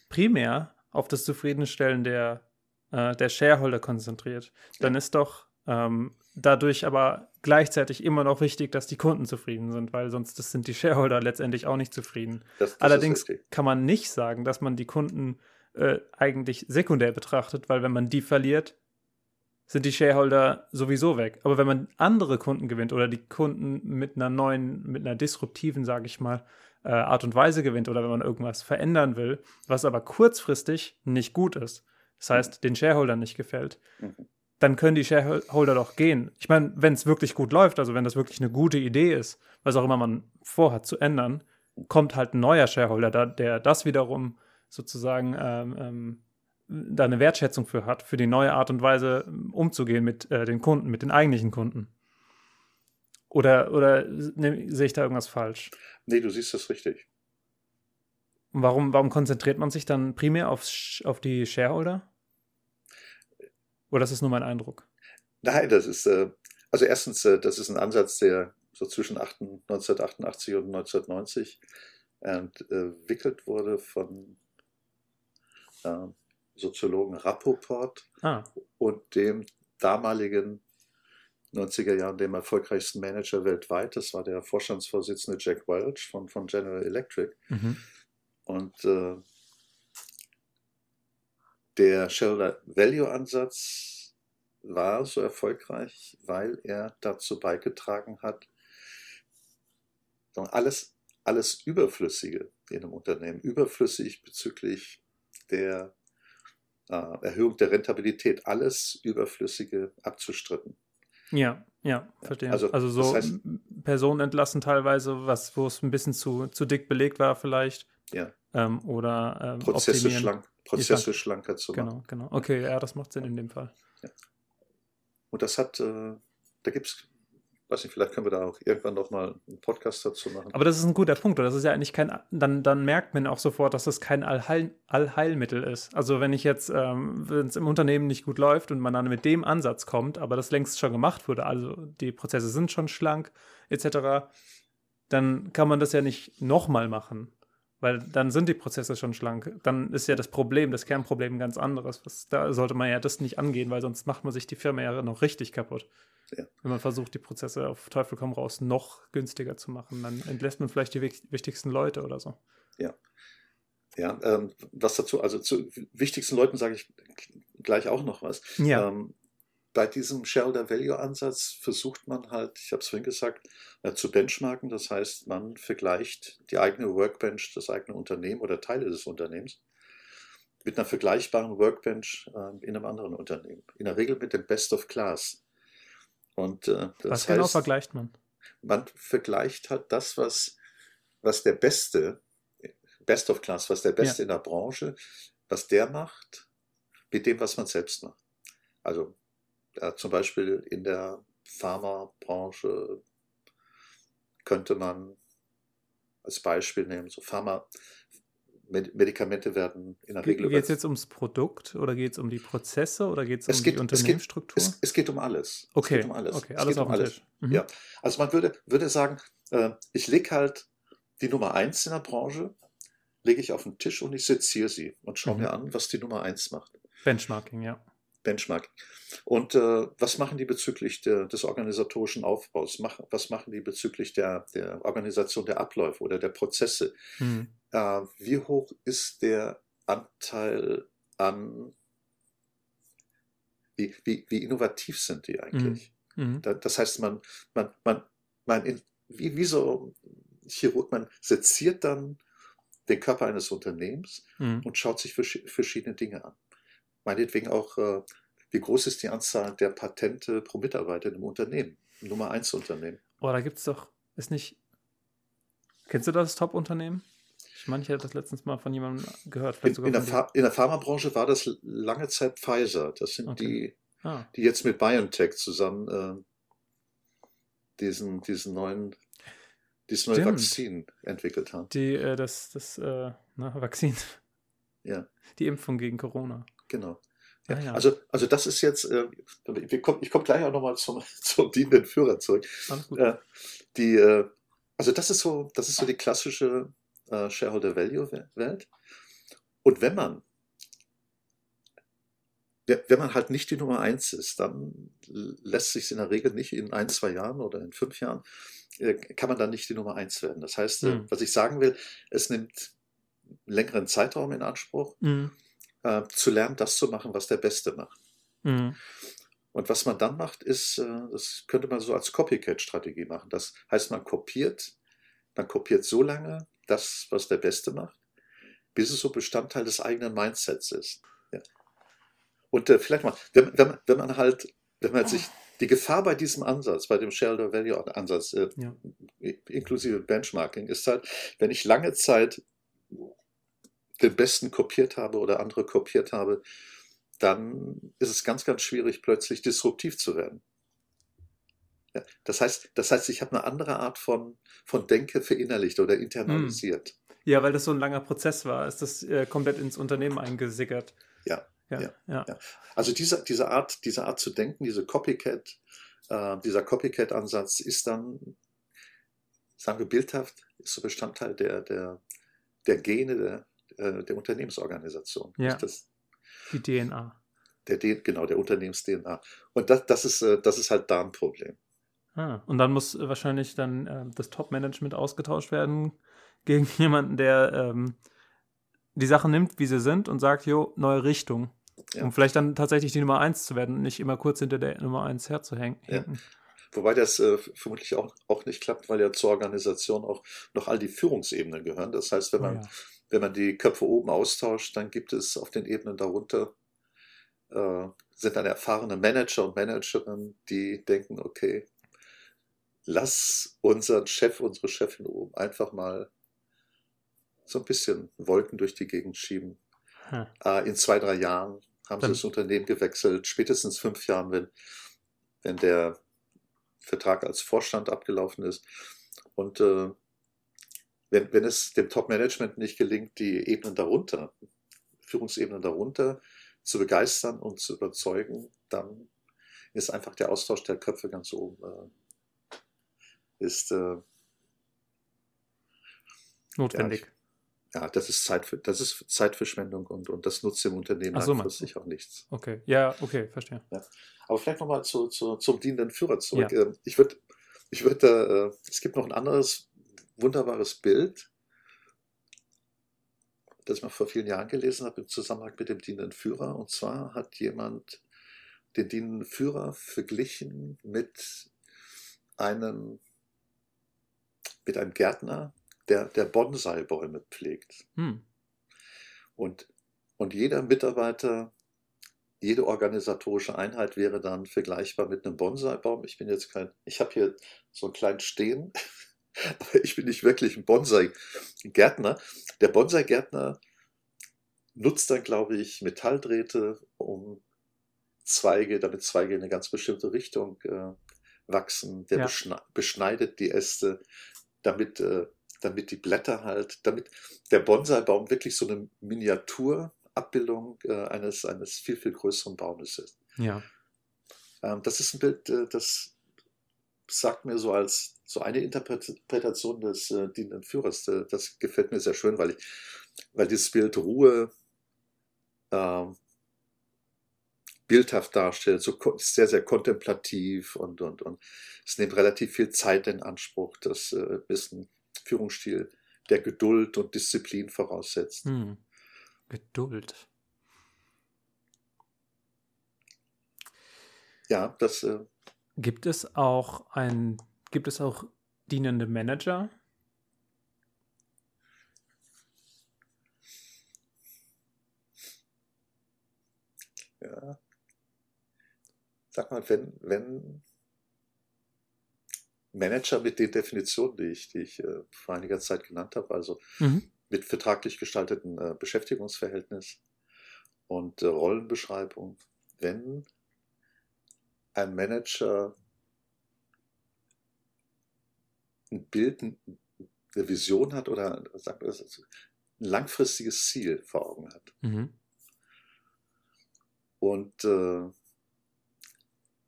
primär auf das Zufriedenstellen der, äh, der Shareholder konzentriert, dann ist doch ähm, dadurch aber gleichzeitig immer noch wichtig, dass die Kunden zufrieden sind, weil sonst sind die Shareholder letztendlich auch nicht zufrieden. Das, das Allerdings kann man nicht sagen, dass man die Kunden äh, eigentlich sekundär betrachtet, weil wenn man die verliert, sind die Shareholder sowieso weg. Aber wenn man andere Kunden gewinnt oder die Kunden mit einer neuen, mit einer disruptiven, sage ich mal, äh, Art und Weise gewinnt oder wenn man irgendwas verändern will, was aber kurzfristig nicht gut ist, das heißt, den Shareholdern nicht gefällt, mhm. dann können die Shareholder doch gehen. Ich meine, wenn es wirklich gut läuft, also wenn das wirklich eine gute Idee ist, was auch immer man vorhat zu ändern, kommt halt ein neuer Shareholder, der das wiederum sozusagen ähm, ähm, da eine Wertschätzung für hat, für die neue Art und Weise umzugehen mit äh, den Kunden, mit den eigentlichen Kunden. Oder, oder ne, sehe ich da irgendwas falsch? Nee, du siehst das richtig. Warum, warum konzentriert man sich dann primär auf, auf die Shareholder? Oder das ist nur mein Eindruck? Nein, das ist, äh, also erstens, äh, das ist ein Ansatz, der so zwischen 1988 und 1990 entwickelt wurde von äh, Soziologen Rappoport ah. und dem damaligen 90er Jahren dem erfolgreichsten Manager weltweit. Das war der Vorstandsvorsitzende Jack Welch von, von General Electric. Mhm. Und äh, der Shareholder Value Ansatz war so erfolgreich, weil er dazu beigetragen hat, alles, alles Überflüssige in einem Unternehmen, überflüssig bezüglich der Erhöhung der Rentabilität, alles Überflüssige abzustritten. Ja, ja, verstehe. Also, also so das heißt, Personen entlassen teilweise, was, wo es ein bisschen zu, zu dick belegt war vielleicht. Ja. Ähm, oder ähm, Prozesse, schlank, Prozesse schlanker zu machen. Genau, genau. Okay, ja, das macht Sinn in dem Fall. Ja. Und das hat, äh, da gibt es weiß nicht, vielleicht können wir da auch irgendwann noch mal einen Podcast dazu machen. Aber das ist ein guter Punkt. Das ist ja eigentlich kein, dann, dann merkt man auch sofort, dass das kein Allheil, Allheilmittel ist. Also wenn ich jetzt, ähm, wenn es im Unternehmen nicht gut läuft und man dann mit dem Ansatz kommt, aber das längst schon gemacht wurde, also die Prozesse sind schon schlank etc., dann kann man das ja nicht nochmal machen. Weil dann sind die Prozesse schon schlank. Dann ist ja das Problem, das Kernproblem ganz anderes. Was, da sollte man ja das nicht angehen, weil sonst macht man sich die Firma ja noch richtig kaputt. Ja. Wenn man versucht, die Prozesse auf Teufel komm raus noch günstiger zu machen, dann entlässt man vielleicht die wichtigsten Leute oder so. Ja. Ja, ähm, was dazu, also zu wichtigsten Leuten sage ich gleich auch noch was. Ja. Ähm, bei diesem Shareholder Value Ansatz versucht man halt, ich habe es vorhin gesagt, äh, zu benchmarken. Das heißt, man vergleicht die eigene Workbench, das eigene Unternehmen oder Teile des Unternehmens mit einer vergleichbaren Workbench äh, in einem anderen Unternehmen. In der Regel mit dem Best of Class. Und, äh, was genau vergleicht man? Man vergleicht halt das, was, was der Beste, Best of Class, was der Beste ja. in der Branche, was der macht, mit dem, was man selbst macht. Also ja, zum Beispiel in der Pharmabranche könnte man als Beispiel nehmen, so Pharma, Medikamente werden in der Regel. Geht es jetzt ums Produkt oder geht es um die Prozesse oder geht's um geht, die Unternehmensstruktur? Es geht, es, es geht, um alles. Okay. Es geht um alles. Okay, alles um alles. Mhm. Ja. Also man würde, würde sagen, äh, ich lege halt die Nummer eins in der Branche, lege ich auf den Tisch und ich seziere sie und schaue mhm. mir an, was die Nummer eins macht. Benchmarking, ja. Benchmark. Und äh, was machen die bezüglich der, des organisatorischen Aufbaus? Mach, was machen die bezüglich der, der Organisation der Abläufe oder der Prozesse? Mhm. Äh, wie hoch ist der Anteil an, wie, wie, wie innovativ sind die eigentlich? Mhm. Da, das heißt, man, man, man, man in, wie, wie so Chirurg, man seziert dann den Körper eines Unternehmens mhm. und schaut sich verschiedene Dinge an meinetwegen auch, äh, wie groß ist die Anzahl der Patente pro Mitarbeiter im Unternehmen, im Nummer 1 Unternehmen. Oh, da gibt es doch, ist nicht, kennst du das Top-Unternehmen? Ich meine, ich hätte das letztens mal von jemandem gehört. In, in, der in, der Pharmabranche war das lange Zeit Pfizer. Das sind okay. die, ah. die jetzt mit BioNTech zusammen äh, diesen, diesen neuen dieses neue Vakzin entwickelt haben. Die, äh, das, das äh, na, Vakzin. Ja. Die Impfung gegen Corona. Genau. Ja, ja. Also, also das ist jetzt, äh, ich komme komm gleich auch nochmal zum, zum dienenden Führer zurück. Äh, die, äh, also das ist so, das ist so die klassische äh, Shareholder Value Welt. Und wenn man, wenn man halt nicht die Nummer eins ist, dann lässt sich in der Regel nicht in ein, zwei Jahren oder in fünf Jahren, äh, kann man dann nicht die Nummer eins werden. Das heißt, mhm. was ich sagen will, es nimmt längeren Zeitraum in Anspruch. Mhm äh, zu lernen, das zu machen, was der Beste macht. Mhm. Und was man dann macht, ist, äh, das könnte man so als Copycat-Strategie machen. Das heißt, man kopiert, man kopiert so lange das, was der Beste macht, bis es so Bestandteil des eigenen Mindsets ist. Ja. Und äh, vielleicht mal, wenn, wenn, wenn, man halt, wenn man sich die Gefahr bei diesem Ansatz, bei dem Shareholder Value Ansatz, äh, ja. inklusive Benchmarking, ist halt, wenn ich lange Zeit den besten kopiert habe oder andere kopiert habe, dann ist es ganz, ganz schwierig, plötzlich disruptiv zu werden. Ja, das, heißt, das heißt, ich habe eine andere Art von, von Denke verinnerlicht oder internalisiert. Hm. Ja, weil das so ein langer Prozess war, ist das äh, komplett ins Unternehmen eingesickert. Ja, ja, ja, ja. ja. Also diese, diese, Art, diese Art zu denken, diese Copycat, äh, dieser Copycat-Ansatz ist dann, sagen wir bildhaft, ist so Bestandteil der, der, der Gene der, äh, der Unternehmensorganisation. Ja. Das, die DNA. Der, genau, der Unternehmens-DNA. Und das, das, ist, äh, das ist halt da ein Problem. Ah, und dann muss wahrscheinlich dann äh, das Top-Management ausgetauscht werden gegen jemanden, der ähm, die Sachen nimmt, wie sie sind und sagt, jo, neue Richtung. Ja. Um vielleicht dann tatsächlich die Nummer 1 zu werden und nicht immer kurz hinter der Nummer 1 herzuhängen. Ja. Wobei das äh, vermutlich auch, auch nicht klappt, weil ja zur Organisation auch noch all die Führungsebenen gehören. Das heißt, wenn oh man, oh ja wenn man die Köpfe oben austauscht, dann gibt es auf den Ebenen darunter, äh, sind dann erfahrene Manager und Managerinnen, die denken, okay, lass unseren Chef, unsere Chefin oben einfach mal so ein bisschen Wolken durch die Gegend schieben. Hm. Äh, in zwei, drei Jahren haben dann. sie das Unternehmen gewechselt, spätestens fünf Jahren, wenn, wenn der Vertrag als Vorstand abgelaufen ist. Und äh, wenn, wenn es dem Top-Management nicht gelingt, die Ebenen darunter, Führungsebenen darunter zu begeistern und zu überzeugen, dann ist einfach der Austausch der Köpfe ganz oben äh, ist äh, notwendig. Ja, ja, das ist Zeit das ist Zeitverschwendung und, und das nutzt dem Unternehmen so, langfristig auch nichts. Okay, ja, okay, verstehe. Ja. Aber vielleicht nochmal zu, zu, zum dienenden Führer zurück. Ja. Ähm, ich würde, ich würde, äh, es gibt noch ein anderes wunderbares Bild, das ich mal vor vielen Jahren gelesen habe im Zusammenhang mit dem dienenden Führer. Und zwar hat jemand den dienenden Führer verglichen mit einem, mit einem Gärtner, der, der Bonsai-Bäume pflegt. Hm. Und, und jeder Mitarbeiter, jede organisatorische Einheit wäre dann vergleichbar mit einem Bonsai-Baum. Ich bin jetzt kein, ich habe hier so einen kleinen Stehen aber ich bin nicht wirklich ein Bonsai-Gärtner. Der Bonsai-Gärtner nutzt dann, glaube ich, Metalldrähte, um Zweige, damit Zweige in eine ganz bestimmte Richtung äh, wachsen. Der ja. beschneidet die Äste, damit äh, damit die Blätter halt, damit der Bonsai-Baum wirklich so eine Miniaturabbildung äh, eines, eines viel, viel größeren Baumes ist. Ja. Ähm, das ist ein Bild, äh, das sagt mir so als so eine Interpretation des äh, dienenden Führers. Äh, das gefällt mir sehr schön, weil ich, weil dieses Bild Ruhe äh, bildhaft darstellt, so sehr, sehr kontemplativ und, und, und es nimmt relativ viel Zeit in Anspruch. Das äh, ist ein Führungsstil, der Geduld und Disziplin voraussetzt. Hm. Geduld. Ja, das. Äh, gibt es auch ein, gibt es auch dienende Manager? Ja. Sag mal, wenn, wenn Manager mit den Definitionen, die ich, die ich äh, vor einiger Zeit genannt habe, also mhm. mit vertraglich gestalteten äh, Beschäftigungsverhältnis und äh, Rollenbeschreibung, wenn ein Manager ein Bild, eine Vision hat oder das, ein langfristiges Ziel vor Augen hat. Mhm. Und äh,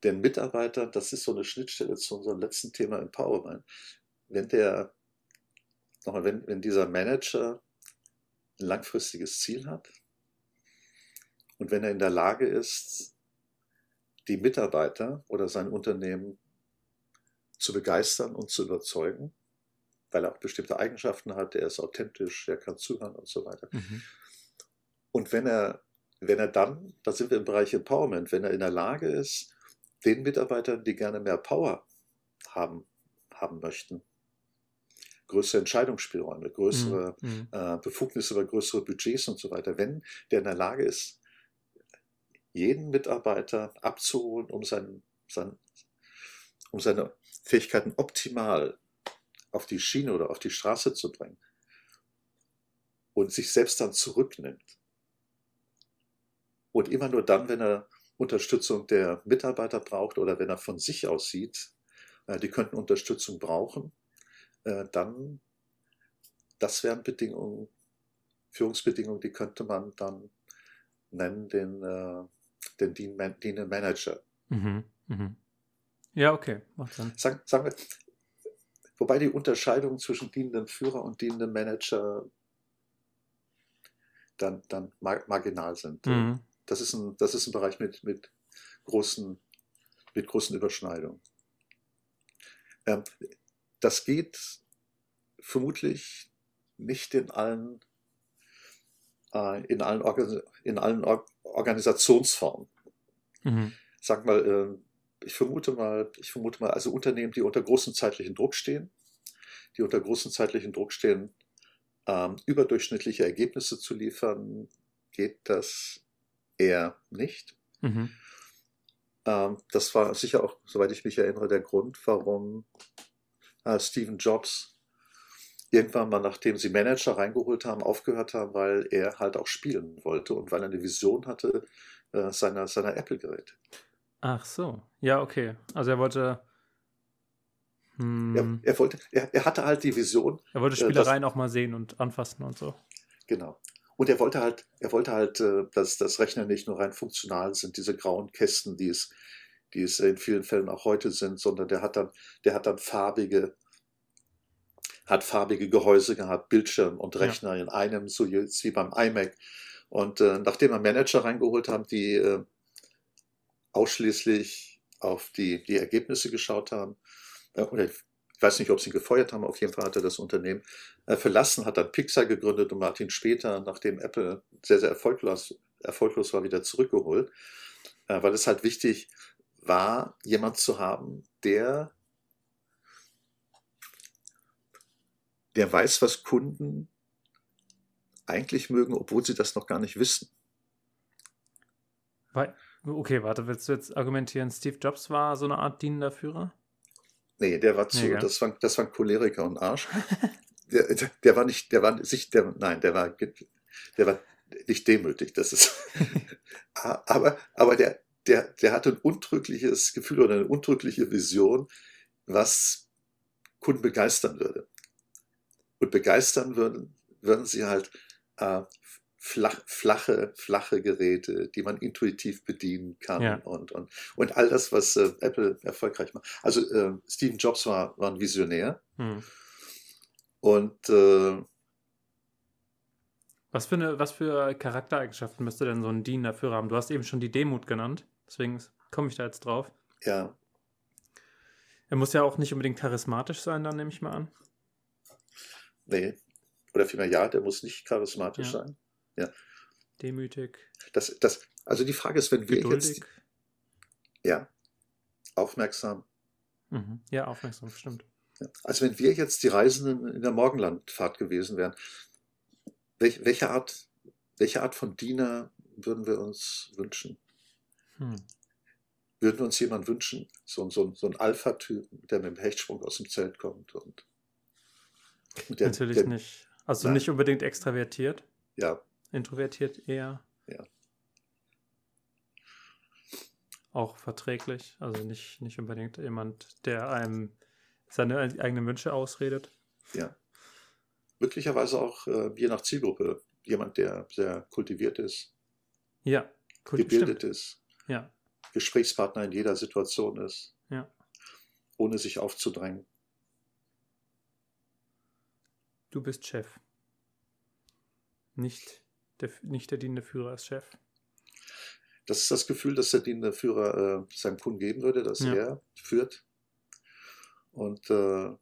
den Mitarbeiter, das ist so eine Schnittstelle zu unserem letzten Thema Empowerment, wenn der, nochmal, wenn, wenn dieser Manager ein langfristiges Ziel hat und wenn er in der Lage ist, die Mitarbeiter oder sein Unternehmen zu begeistern und zu überzeugen, weil er auch bestimmte Eigenschaften hat, er ist authentisch, er kann zuhören und so weiter. Mhm. Und wenn er, wenn er dann, da sind wir im Bereich Empowerment, wenn er in der Lage ist, den Mitarbeitern, die gerne mehr Power haben, haben möchten. Größere Entscheidungsspielräume, größere mhm. äh, Befugnisse über größere Budgets und so weiter. Wenn der in der Lage ist, jeden Mitarbeiter abzuholen, um, sein, sein, um seine Fähigkeiten optimal auf die Schiene oder auf die Straße zu bringen und sich selbst dann zurücknimmt. Und immer nur dann, wenn er Unterstützung der Mitarbeiter braucht oder wenn er von sich aus sieht, äh, die könnten Unterstützung brauchen, äh, dann, das wären Bedingungen, Führungsbedingungen, die könnte man dann nennen den, äh, den Dean Manager. Mhm, mhm. Ja, okay, macht Sinn. Sagen, sagen wir, wobei die Unterscheidung zwischen dienendem Führer und dienendem Manager dann, dann marginal sind. Mhm. Das ist ein, das ist ein Bereich mit, mit, großen, mit großen Überschneidungen. Ähm, das geht vermutlich nicht in allen, äh, in allen, Organ in allen Or Organisationsformen. Mhm. Sag mal, äh, ich vermute mal, ich vermute mal, also Unternehmen, die unter großem zeitlichen Druck stehen, die unter großem zeitlichen Druck stehen, ähm, überdurchschnittliche Ergebnisse zu liefern, geht das eher nicht. Mhm. Ähm, das war sicher auch, soweit ich mich erinnere, der Grund, warum äh, Stephen Jobs irgendwann mal, nachdem sie Manager reingeholt haben, aufgehört haben, weil er halt auch spielen wollte und weil er eine Vision hatte äh, seiner, seiner Apple-Geräte. Ach so, ja, okay. Also er wollte. Hm, er, er, wollte, er, er, hatte halt die Vision. Er wollte äh, Spielereien äh, auch mal sehen und anfassen und so. Genau. Und er wollte halt, er wollte halt, äh, dass das Rechner nicht nur rein funktional sind, diese grauen Kästen, die es, die es in vielen Fällen auch heute sind, sondern der hat dann, der hat dann farbige, hat farbige Gehäuse gehabt, Bildschirm und Rechner ja. in einem, so wie beim iMac. Und äh, nachdem wir Manager reingeholt haben, die äh, ausschließlich auf die, die Ergebnisse geschaut haben, äh, oder ich weiß nicht, ob sie ihn gefeuert haben, auf jeden Fall hat er das Unternehmen äh, verlassen, hat dann Pixar gegründet und Martin später, nachdem Apple sehr, sehr erfolglos, erfolglos war, wieder zurückgeholt, äh, weil es halt wichtig war, jemand zu haben, der, der weiß, was Kunden eigentlich mögen, obwohl sie das noch gar nicht wissen. Okay, warte, willst du jetzt argumentieren, Steve Jobs war so eine Art dienender Führer? Nee, der war zu, nee, das, war, das war ein Choleriker und Arsch. der, der war nicht, der war sich, der, nein, der war, der war nicht demütig, das ist, aber, aber der, der, der hatte ein untrügliches Gefühl oder eine untrügliche Vision, was Kunden begeistern würde. und begeistern würden, würden sie halt äh, flach, flache, flache Geräte, die man intuitiv bedienen kann ja. und, und, und all das, was äh, Apple erfolgreich macht. Also äh, Steve Jobs war, war ein Visionär hm. und äh, was für, eine, was für Charaktereigenschaften müsste denn so ein Dean dafür haben? Du hast eben schon die Demut genannt, deswegen komme ich da jetzt drauf. Ja. Er muss ja auch nicht unbedingt charismatisch sein, dann nehme ich mal an. Nee. Oder vielmehr ja, der muss nicht charismatisch ja. sein. Ja. Demütig. Das, das, also die Frage ist, wenn wir Geduldig. jetzt. Ja. Aufmerksam. Mhm. Ja, aufmerksam, stimmt. Ja. Also wenn wir jetzt die Reisenden in der Morgenlandfahrt gewesen wären, welch, welche, Art, welche Art von Diener würden wir uns wünschen? Hm. Würden wir uns jemanden wünschen, so, so, so ein Alpha-Typ, der mit dem Hechtsprung aus dem Zelt kommt? Und der, Natürlich der, nicht. Also nein. nicht unbedingt extravertiert. Ja. Introvertiert eher. Ja. Auch verträglich. Also nicht, nicht unbedingt jemand, der einem seine eigenen Wünsche ausredet. Ja möglicherweise auch äh, je nach Zielgruppe jemand, der sehr kultiviert ist. Ja, gebildet stimmt. ist. Ja. Gesprächspartner in jeder Situation ist. Ja. Ohne sich aufzudrängen. Du bist Chef. Nicht der, nicht der dienende Führer ist Chef. Das ist das Gefühl, dass der dienende Führer äh, seinem Kunden geben würde, dass ja. er führt. Und äh,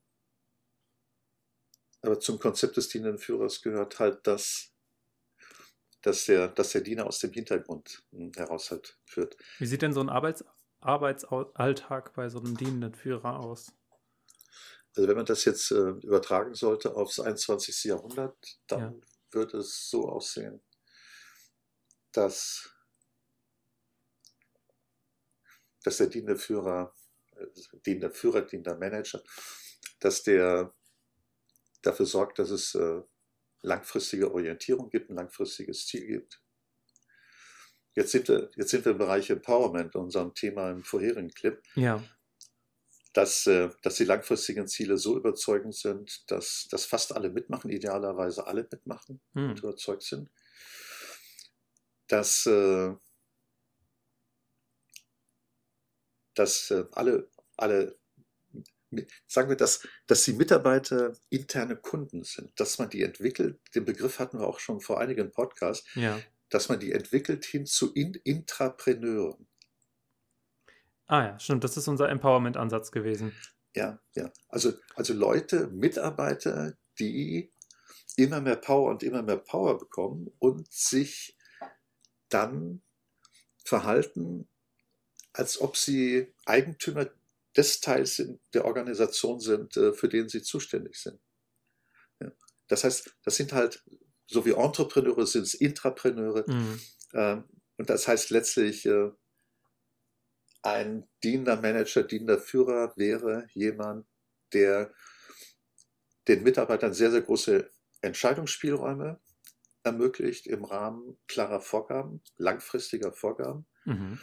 aber zum Konzept des dienenden Führers gehört halt das, dass der, dass der Diener aus dem Hintergrund hm, heraus halt führt. Wie sieht denn so ein Arbeits Arbeitsalltag bei so einem dienenden Führer aus? Also wenn man das jetzt äh, übertragen sollte aufs 21. Jahrhundert, dann ja. Würde es so aussehen, dass, dass der dienende Führer, äh, dienender Führer, dienender Manager, dass der dafür sorgt, dass es äh, langfristige Orientierung gibt, ein langfristiges Ziel gibt. Jetzt sind wir, jetzt sind wir im Bereich Empowerment, unserem Thema im vorherigen Clip. Ja. Dass, äh, dass die langfristigen Ziele so überzeugend sind, dass, dass fast alle mitmachen, idealerweise alle mitmachen hm. und überzeugt sind. Dass, äh, dass äh, alle, alle sagen wir, dass, dass die Mitarbeiter interne Kunden sind, dass man die entwickelt, den Begriff hatten wir auch schon vor einigen Podcasts, ja. dass man die entwickelt hin zu In Intrapreneuren. Ah ja, stimmt, das ist unser Empowerment-Ansatz gewesen. Ja, ja. Also, also Leute, Mitarbeiter, die immer mehr Power und immer mehr Power bekommen und sich dann verhalten, als ob sie Eigentümer des Teils der Organisation sind, äh, für den sie zuständig sind. Das heißt, das sind halt, so wie Entrepreneure sind es Intrapreneure. Mhm. Ähm, und das heißt letztlich, äh, ein dienender Manager, dienender Führer wäre jemand, der den Mitarbeitern sehr, sehr große Entscheidungsspielräume ermöglicht im Rahmen klarer Vorgaben, langfristiger Vorgaben. Mhm.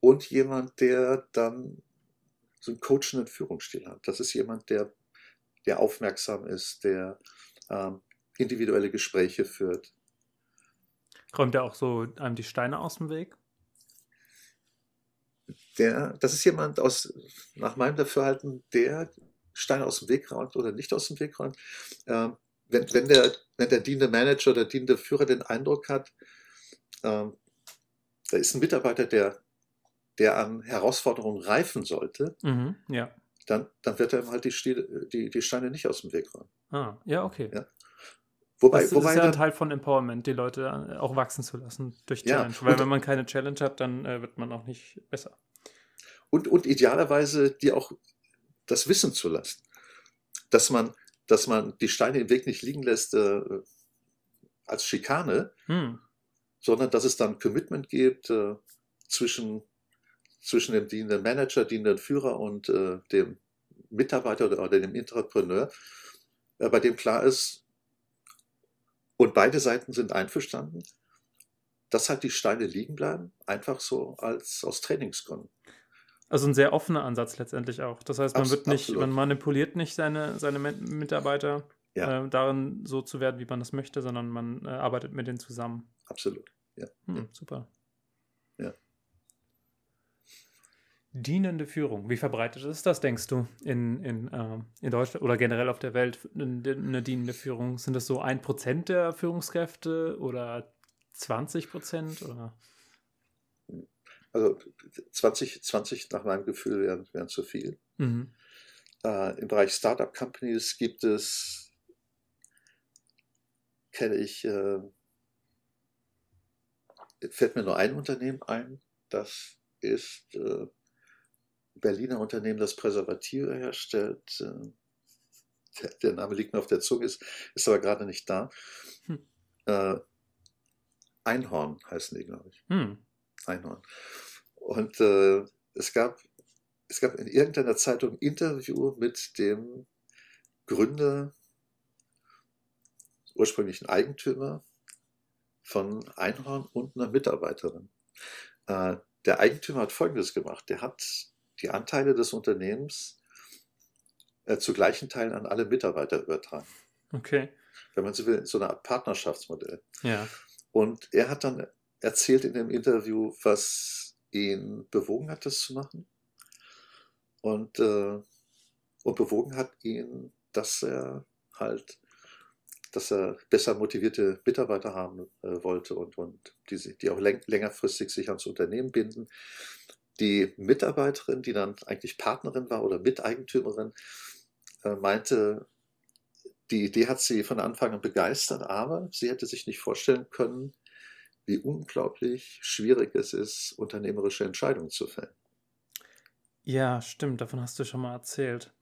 Und jemand, der dann so einen coachenden Führungsstil hat. Das ist jemand, der, der aufmerksam ist, der ähm, individuelle Gespräche führt. Räumt er auch so einem die Steine aus dem Weg? Der, das ist jemand aus, nach meinem Dafürhalten, der Steine aus dem Weg räumt oder nicht aus dem Weg räumt. Ähm, wenn, wenn, der, wenn der dienende Manager oder dienende Führer den Eindruck hat, ähm, da ist ein Mitarbeiter, der der an Herausforderungen reifen sollte, mhm, ja. dann, dann wird er ihm halt die, die, die Steine nicht aus dem Weg räumen. Ah, ja, okay. Ja. Wobei, das wobei ist ja ein Teil von Empowerment, die Leute auch wachsen zu lassen durch Challenge. Ja, Weil wenn man keine Challenge hat, dann äh, wird man auch nicht besser. Und, und idealerweise die auch das Wissen zu lassen. Dass man, dass man die Steine im Weg nicht liegen lässt äh, als Schikane, hm. sondern dass es dann Commitment gibt äh, zwischen zwischen dem dienenden Manager, dienenden Führer und äh, dem Mitarbeiter oder, oder dem Entrepreneur, äh, bei dem klar ist, und beide Seiten sind einverstanden, dass halt die Steine liegen bleiben, einfach so als aus Trainingsgründen. Also ein sehr offener Ansatz letztendlich auch. Das heißt, man Abs wird nicht, absolut. man manipuliert nicht seine, seine Mitarbeiter, ja. äh, darin so zu werden, wie man das möchte, sondern man äh, arbeitet mit denen zusammen. Absolut, ja. Hm, super. Ja. Dienende Führung, wie verbreitet ist das, denkst du, in, in, äh, in Deutschland oder generell auf der Welt eine dienende Führung? Sind das so ein Prozent der Führungskräfte oder 20 Prozent? Also 20, 20 nach meinem Gefühl wären, wären zu viel. Mhm. Äh, Im Bereich Startup Companies gibt es, kenne ich, äh, fällt mir nur ein Unternehmen ein, das ist äh, Berliner Unternehmen, das Präservative herstellt. Äh, der, der, Name liegt mir auf der Zunge, ist, ist aber gerade nicht da. Hm. Äh, Einhorn heißen die, glaube ich. Hm. Einhorn. Und äh, es gab es gab in irgendeiner Zeitung ein Interview mit dem Gründer, ursprünglichen Eigentümer von Einhorn und einer Mitarbeiterin. Äh, der Eigentümer hat Folgendes gemacht. Der hat die Anteile des Unternehmens äh, zu gleichen Teilen an alle Mitarbeiter übertragen. Okay. Wenn man so will, so eine Art Partnerschaftsmodell. Ja. Und er hat dann erzählt in dem Interview, was ihn bewogen hat, das zu machen. Und, äh, und bewogen hat ihn, dass er halt, dass er besser motivierte Mitarbeiter haben äh, wollte und, und die, die auch läng längerfristig sich ans Unternehmen binden. Die Mitarbeiterin, die dann eigentlich Partnerin war oder Miteigentümerin, äh, meinte, die Idee hat sie von Anfang an begeistert, aber sie hätte sich nicht vorstellen können, wie unglaublich schwierig es ist, unternehmerische Entscheidungen zu fällen. Ja, stimmt, davon hast du schon mal erzählt.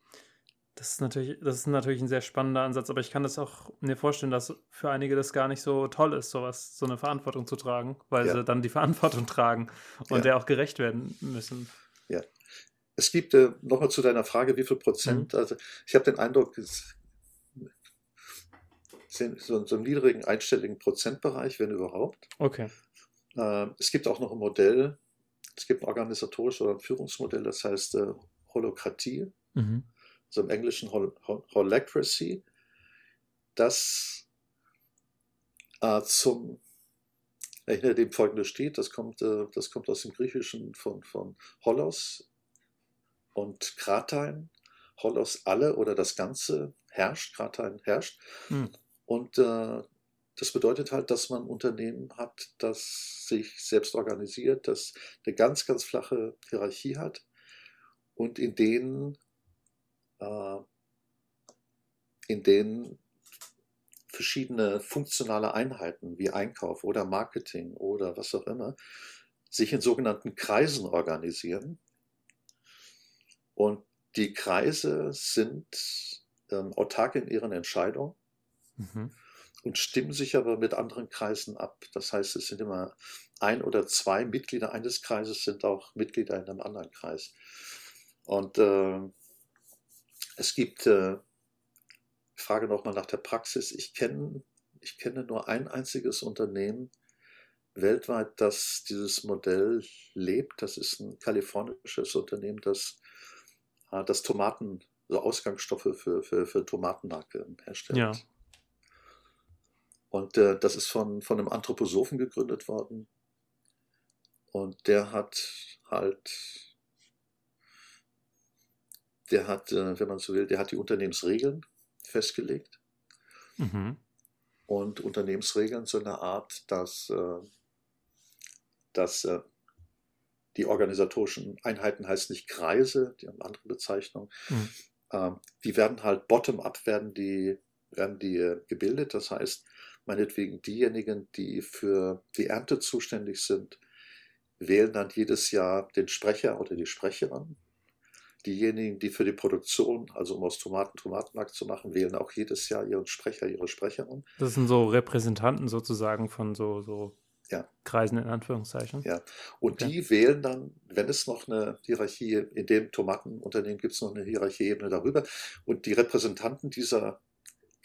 Das ist natürlich, das ist natürlich ein sehr spannender Ansatz, aber ich kann das auch mir vorstellen, dass für einige das gar nicht so toll ist, sowas, so eine Verantwortung zu tragen, weil ja. sie dann die Verantwortung tragen und ja. der auch gerecht werden müssen. Ja. Es gibt äh, nochmal zu deiner Frage, wie viel Prozent, mhm. also ich habe den Eindruck, es so, so einen niedrigen einstelligen Prozentbereich, wenn überhaupt. Okay. Äh, es gibt auch noch ein Modell, es gibt ein organisatorisches oder ein Führungsmodell, das heißt äh, Holokratie, mhm. also im Englischen Hol Hol Holacracy, das äh, zum, hinter dem folgendes steht, das kommt, äh, das kommt aus dem Griechischen von, von Holos und Kratein. Holos alle oder das Ganze herrscht, Kratein herrscht. Mhm. Und äh, das bedeutet halt, dass man ein Unternehmen hat, das sich selbst organisiert, das eine ganz, ganz flache Hierarchie hat und in denen, äh, in denen verschiedene funktionale Einheiten wie Einkauf oder Marketing oder was auch immer sich in sogenannten Kreisen organisieren. Und die Kreise sind ähm, autark in ihren Entscheidungen. Mhm und stimmen sich aber mit anderen Kreisen ab. Das heißt, es sind immer ein oder zwei Mitglieder eines Kreises sind auch Mitglieder in einem anderen Kreis. Und äh, es gibt, äh, ich frage nochmal nach der Praxis, ich kenne ich kenne nur ein einziges Unternehmen weltweit, das dieses Modell lebt. Das ist ein kalifornisches Unternehmen, das, äh, das Tomaten, also Ausgangsstoffe für, für, für Tomatenmarke herstellt. Ja. Und äh, das ist von, von einem Anthroposophen gegründet worden. Und der hat halt, der hat, äh, wenn man so will, der hat die Unternehmensregeln festgelegt. Mhm. Und Unternehmensregeln so eine Art, dass, äh, dass äh, die organisatorischen Einheiten heißt nicht Kreise, die haben andere Bezeichnungen. Mhm. Ähm, die werden halt bottom-up, werden die, werden die äh, gebildet. Das heißt, meinetwegen diejenigen, die für die Ernte zuständig sind, wählen dann jedes Jahr den Sprecher oder die Sprecherin. Diejenigen, die für die Produktion, also um aus Tomaten Tomatenmarkt zu machen, wählen auch jedes Jahr ihren Sprecher, ihre Sprecherin. Das sind so Repräsentanten sozusagen von so, so ja. Kreisen in Anführungszeichen. Ja, und okay. die wählen dann, wenn es noch eine Hierarchie, in dem Tomatenunternehmen gibt es noch eine Hierarchieebene darüber, und die Repräsentanten dieser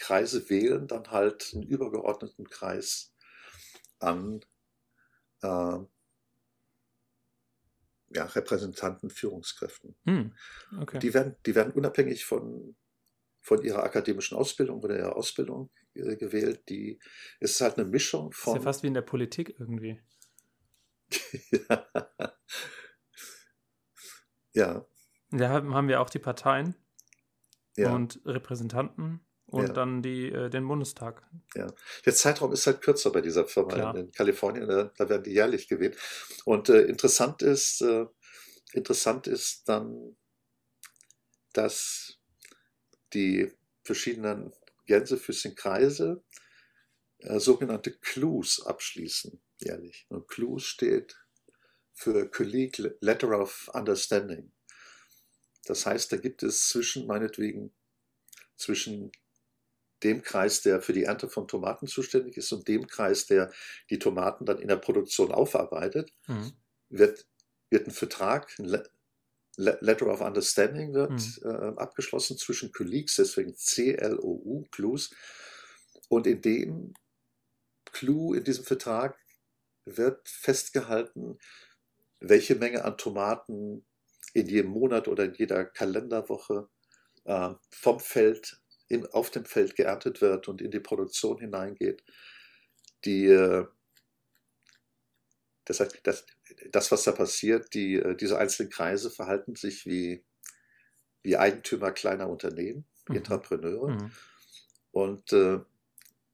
Kreise wählen dann halt einen übergeordneten Kreis an äh, ja, Repräsentanten, Führungskräften. Hm, okay. die, werden, die werden unabhängig von, von ihrer akademischen Ausbildung oder ihrer Ausbildung äh, gewählt. Die es ist halt eine Mischung von. Das ist ja fast wie in der Politik irgendwie. ja. ja. Da haben wir auch die Parteien ja. und Repräsentanten und ja. dann die, äh, den Bundestag. Ja, der Zeitraum ist halt kürzer bei dieser Firma in, in, Kalifornien, da, da, werden die jährlich gewählt. Und äh, interessant ist, äh, interessant ist dann, dass die verschiedenen Gänsefüßchenkreise äh, sogenannte Clues abschließen jährlich. Und Clues steht für Colleague Letter of Understanding. Das heißt, da gibt es zwischen, meinetwegen, zwischen dem Kreis, der für die Ernte von Tomaten zuständig ist und dem Kreis, der die Tomaten dann in der Produktion aufarbeitet, mhm. wird, wird ein Vertrag, ein Letter of Understanding wird mhm. äh, abgeschlossen zwischen Colleagues, deswegen C-L-O-U, Clues. Und in dem Clue, in diesem Vertrag, wird festgehalten, welche Menge an Tomaten in jedem Monat oder in jeder Kalenderwoche äh, vom Feld, in, auf dem Feld geerntet wird und in die Produktion hineingeht. Die, äh, das, heißt, das, das, was da passiert, die, äh, diese einzelnen Kreise verhalten sich wie, wie Eigentümer kleiner Unternehmen, mhm. Entrepreneure. Mhm. Und äh,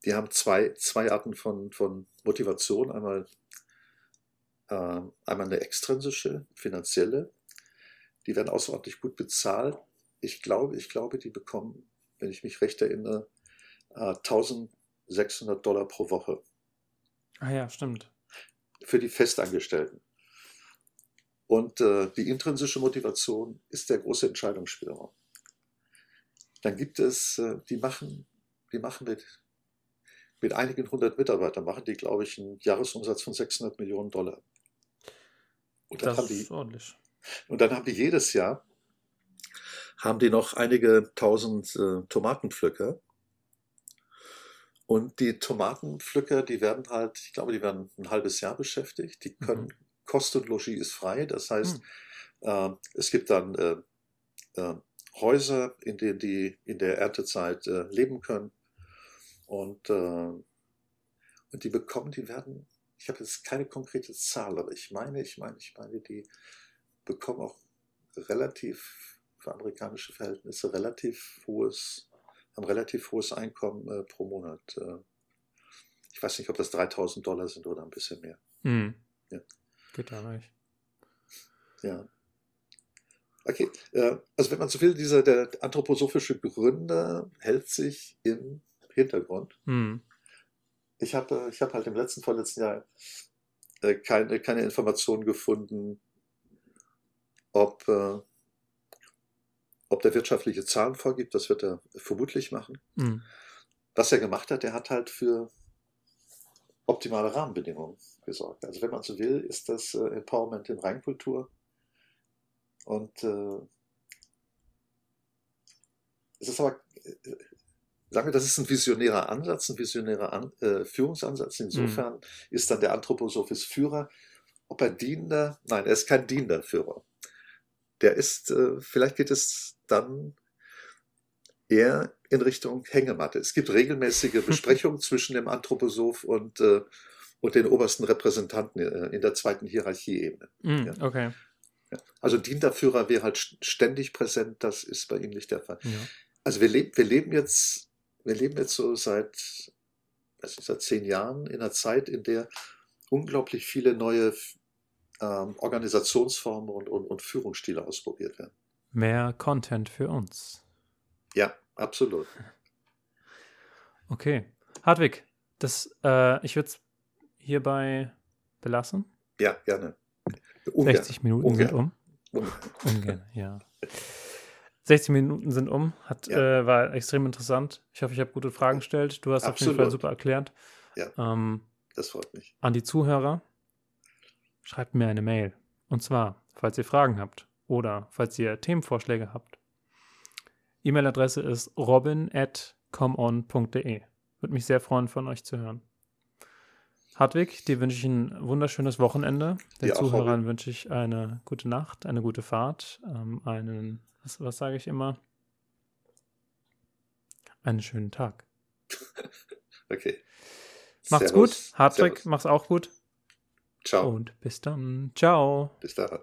die haben zwei, zwei Arten von, von Motivation. Einmal, äh, einmal eine extrinsische, finanzielle die werden außerordentlich gut bezahlt. Ich glaube, ich glaube, die bekommen, wenn ich mich recht erinnere, 1600 äh, Dollar pro Woche. Ah ja, stimmt. Für die Festangestellten. Und äh, die intrinsische Motivation ist der große Entscheidungsspielraum. Dann gibt es, äh, die machen, die machen mit, mit einigen hundert Mitarbeitern, machen die, glaube ich, einen Jahresumsatz von 600 Millionen Dollar. Und das ist die, ordentlich. Und dann haben die jedes Jahr, haben die noch einige tausend äh, Tomatenpflücker. Und die Tomatenpflücker, die werden halt, ich glaube, die werden ein halbes Jahr beschäftigt. Die können, mhm. Kost und Logis ist frei. Das heißt, mhm. äh, es gibt dann äh, äh, Häuser, in denen die in der Erntezeit äh, leben können. Und, äh, und die bekommen, die werden, ich habe jetzt keine konkrete Zahl, aber ich meine, ich meine, ich meine, die bekommen auch relativ, für amerikanische Verhältnisse, relativ hohes, haben relativ hohes Einkommen äh, pro Monat. Äh, ich weiß nicht, ob das 3000 Dollar sind oder ein bisschen mehr. Mhm. Ja. Nicht. Ja. Okay, äh, also wenn man so will, dieser der anthroposophische Gründer hält sich im Hintergrund. Mhm. Ich habe ich hab halt im letzten, vorletzten Jahr äh, keine, keine Informationen gefunden, ob, äh, ob der wirtschaftliche Zahlen vorgibt, das wird er vermutlich machen. Mhm. Was er gemacht hat, er hat halt für optimale Rahmenbedingungen gesorgt. Also wenn man so will, ist das äh, Empowerment in Reinkultur. Und äh, es ist aber, äh, sagen wir, das ist ein visionärer Ansatz, ein visionärer An äh, Führungsansatz. Insofern mhm. ist dann der Anthroposophis Führer. Ob er dienender, nein, er ist kein dienender Führer der ist, äh, vielleicht geht es dann eher in Richtung Hängematte. Es gibt regelmäßige Besprechungen zwischen dem Anthroposoph und, äh, und den obersten Repräsentanten äh, in der zweiten Hierarchieebene. Mm, ja. Okay. Ja. Also Dienterführer wäre halt ständig präsent, das ist bei ihm nicht der Fall. Ja. Also wir, leb, wir leben jetzt, wir leben jetzt so seit, ist, seit zehn Jahren in einer Zeit, in der unglaublich viele neue ähm, Organisationsformen und, und, und Führungsstile ausprobiert werden. Mehr Content für uns. Ja, absolut. Okay. Hartwig, das, äh, ich würde es hierbei belassen. Ja, gerne. Ungern. 60 Minuten Ungern. sind um. Ungern. Ungern, ja. 60 Minuten sind um. Hat, ja. äh, war extrem interessant. Ich hoffe, ich habe gute Fragen gestellt. Du hast Absolut. auf jeden Fall super erklärt. Ja. Ähm, das freut mich. An die Zuhörer schreibt mir eine Mail. Und zwar, falls ihr Fragen habt oder falls ihr Themenvorschläge habt. E-Mail-Adresse ist robin.comon.de. Würde mich sehr freuen, von euch zu hören. Hartwig, dir wünsche ich ein wunderschönes Wochenende. Den Zuhörern wünsche ich eine gute Nacht, eine gute Fahrt, ähm, einen, was, was sage ich immer? einen schönen Tag. okay. Macht's Servus. gut. Hartwig, mach's auch gut. Ciao. Und bis dann. Ciao. Bis dann.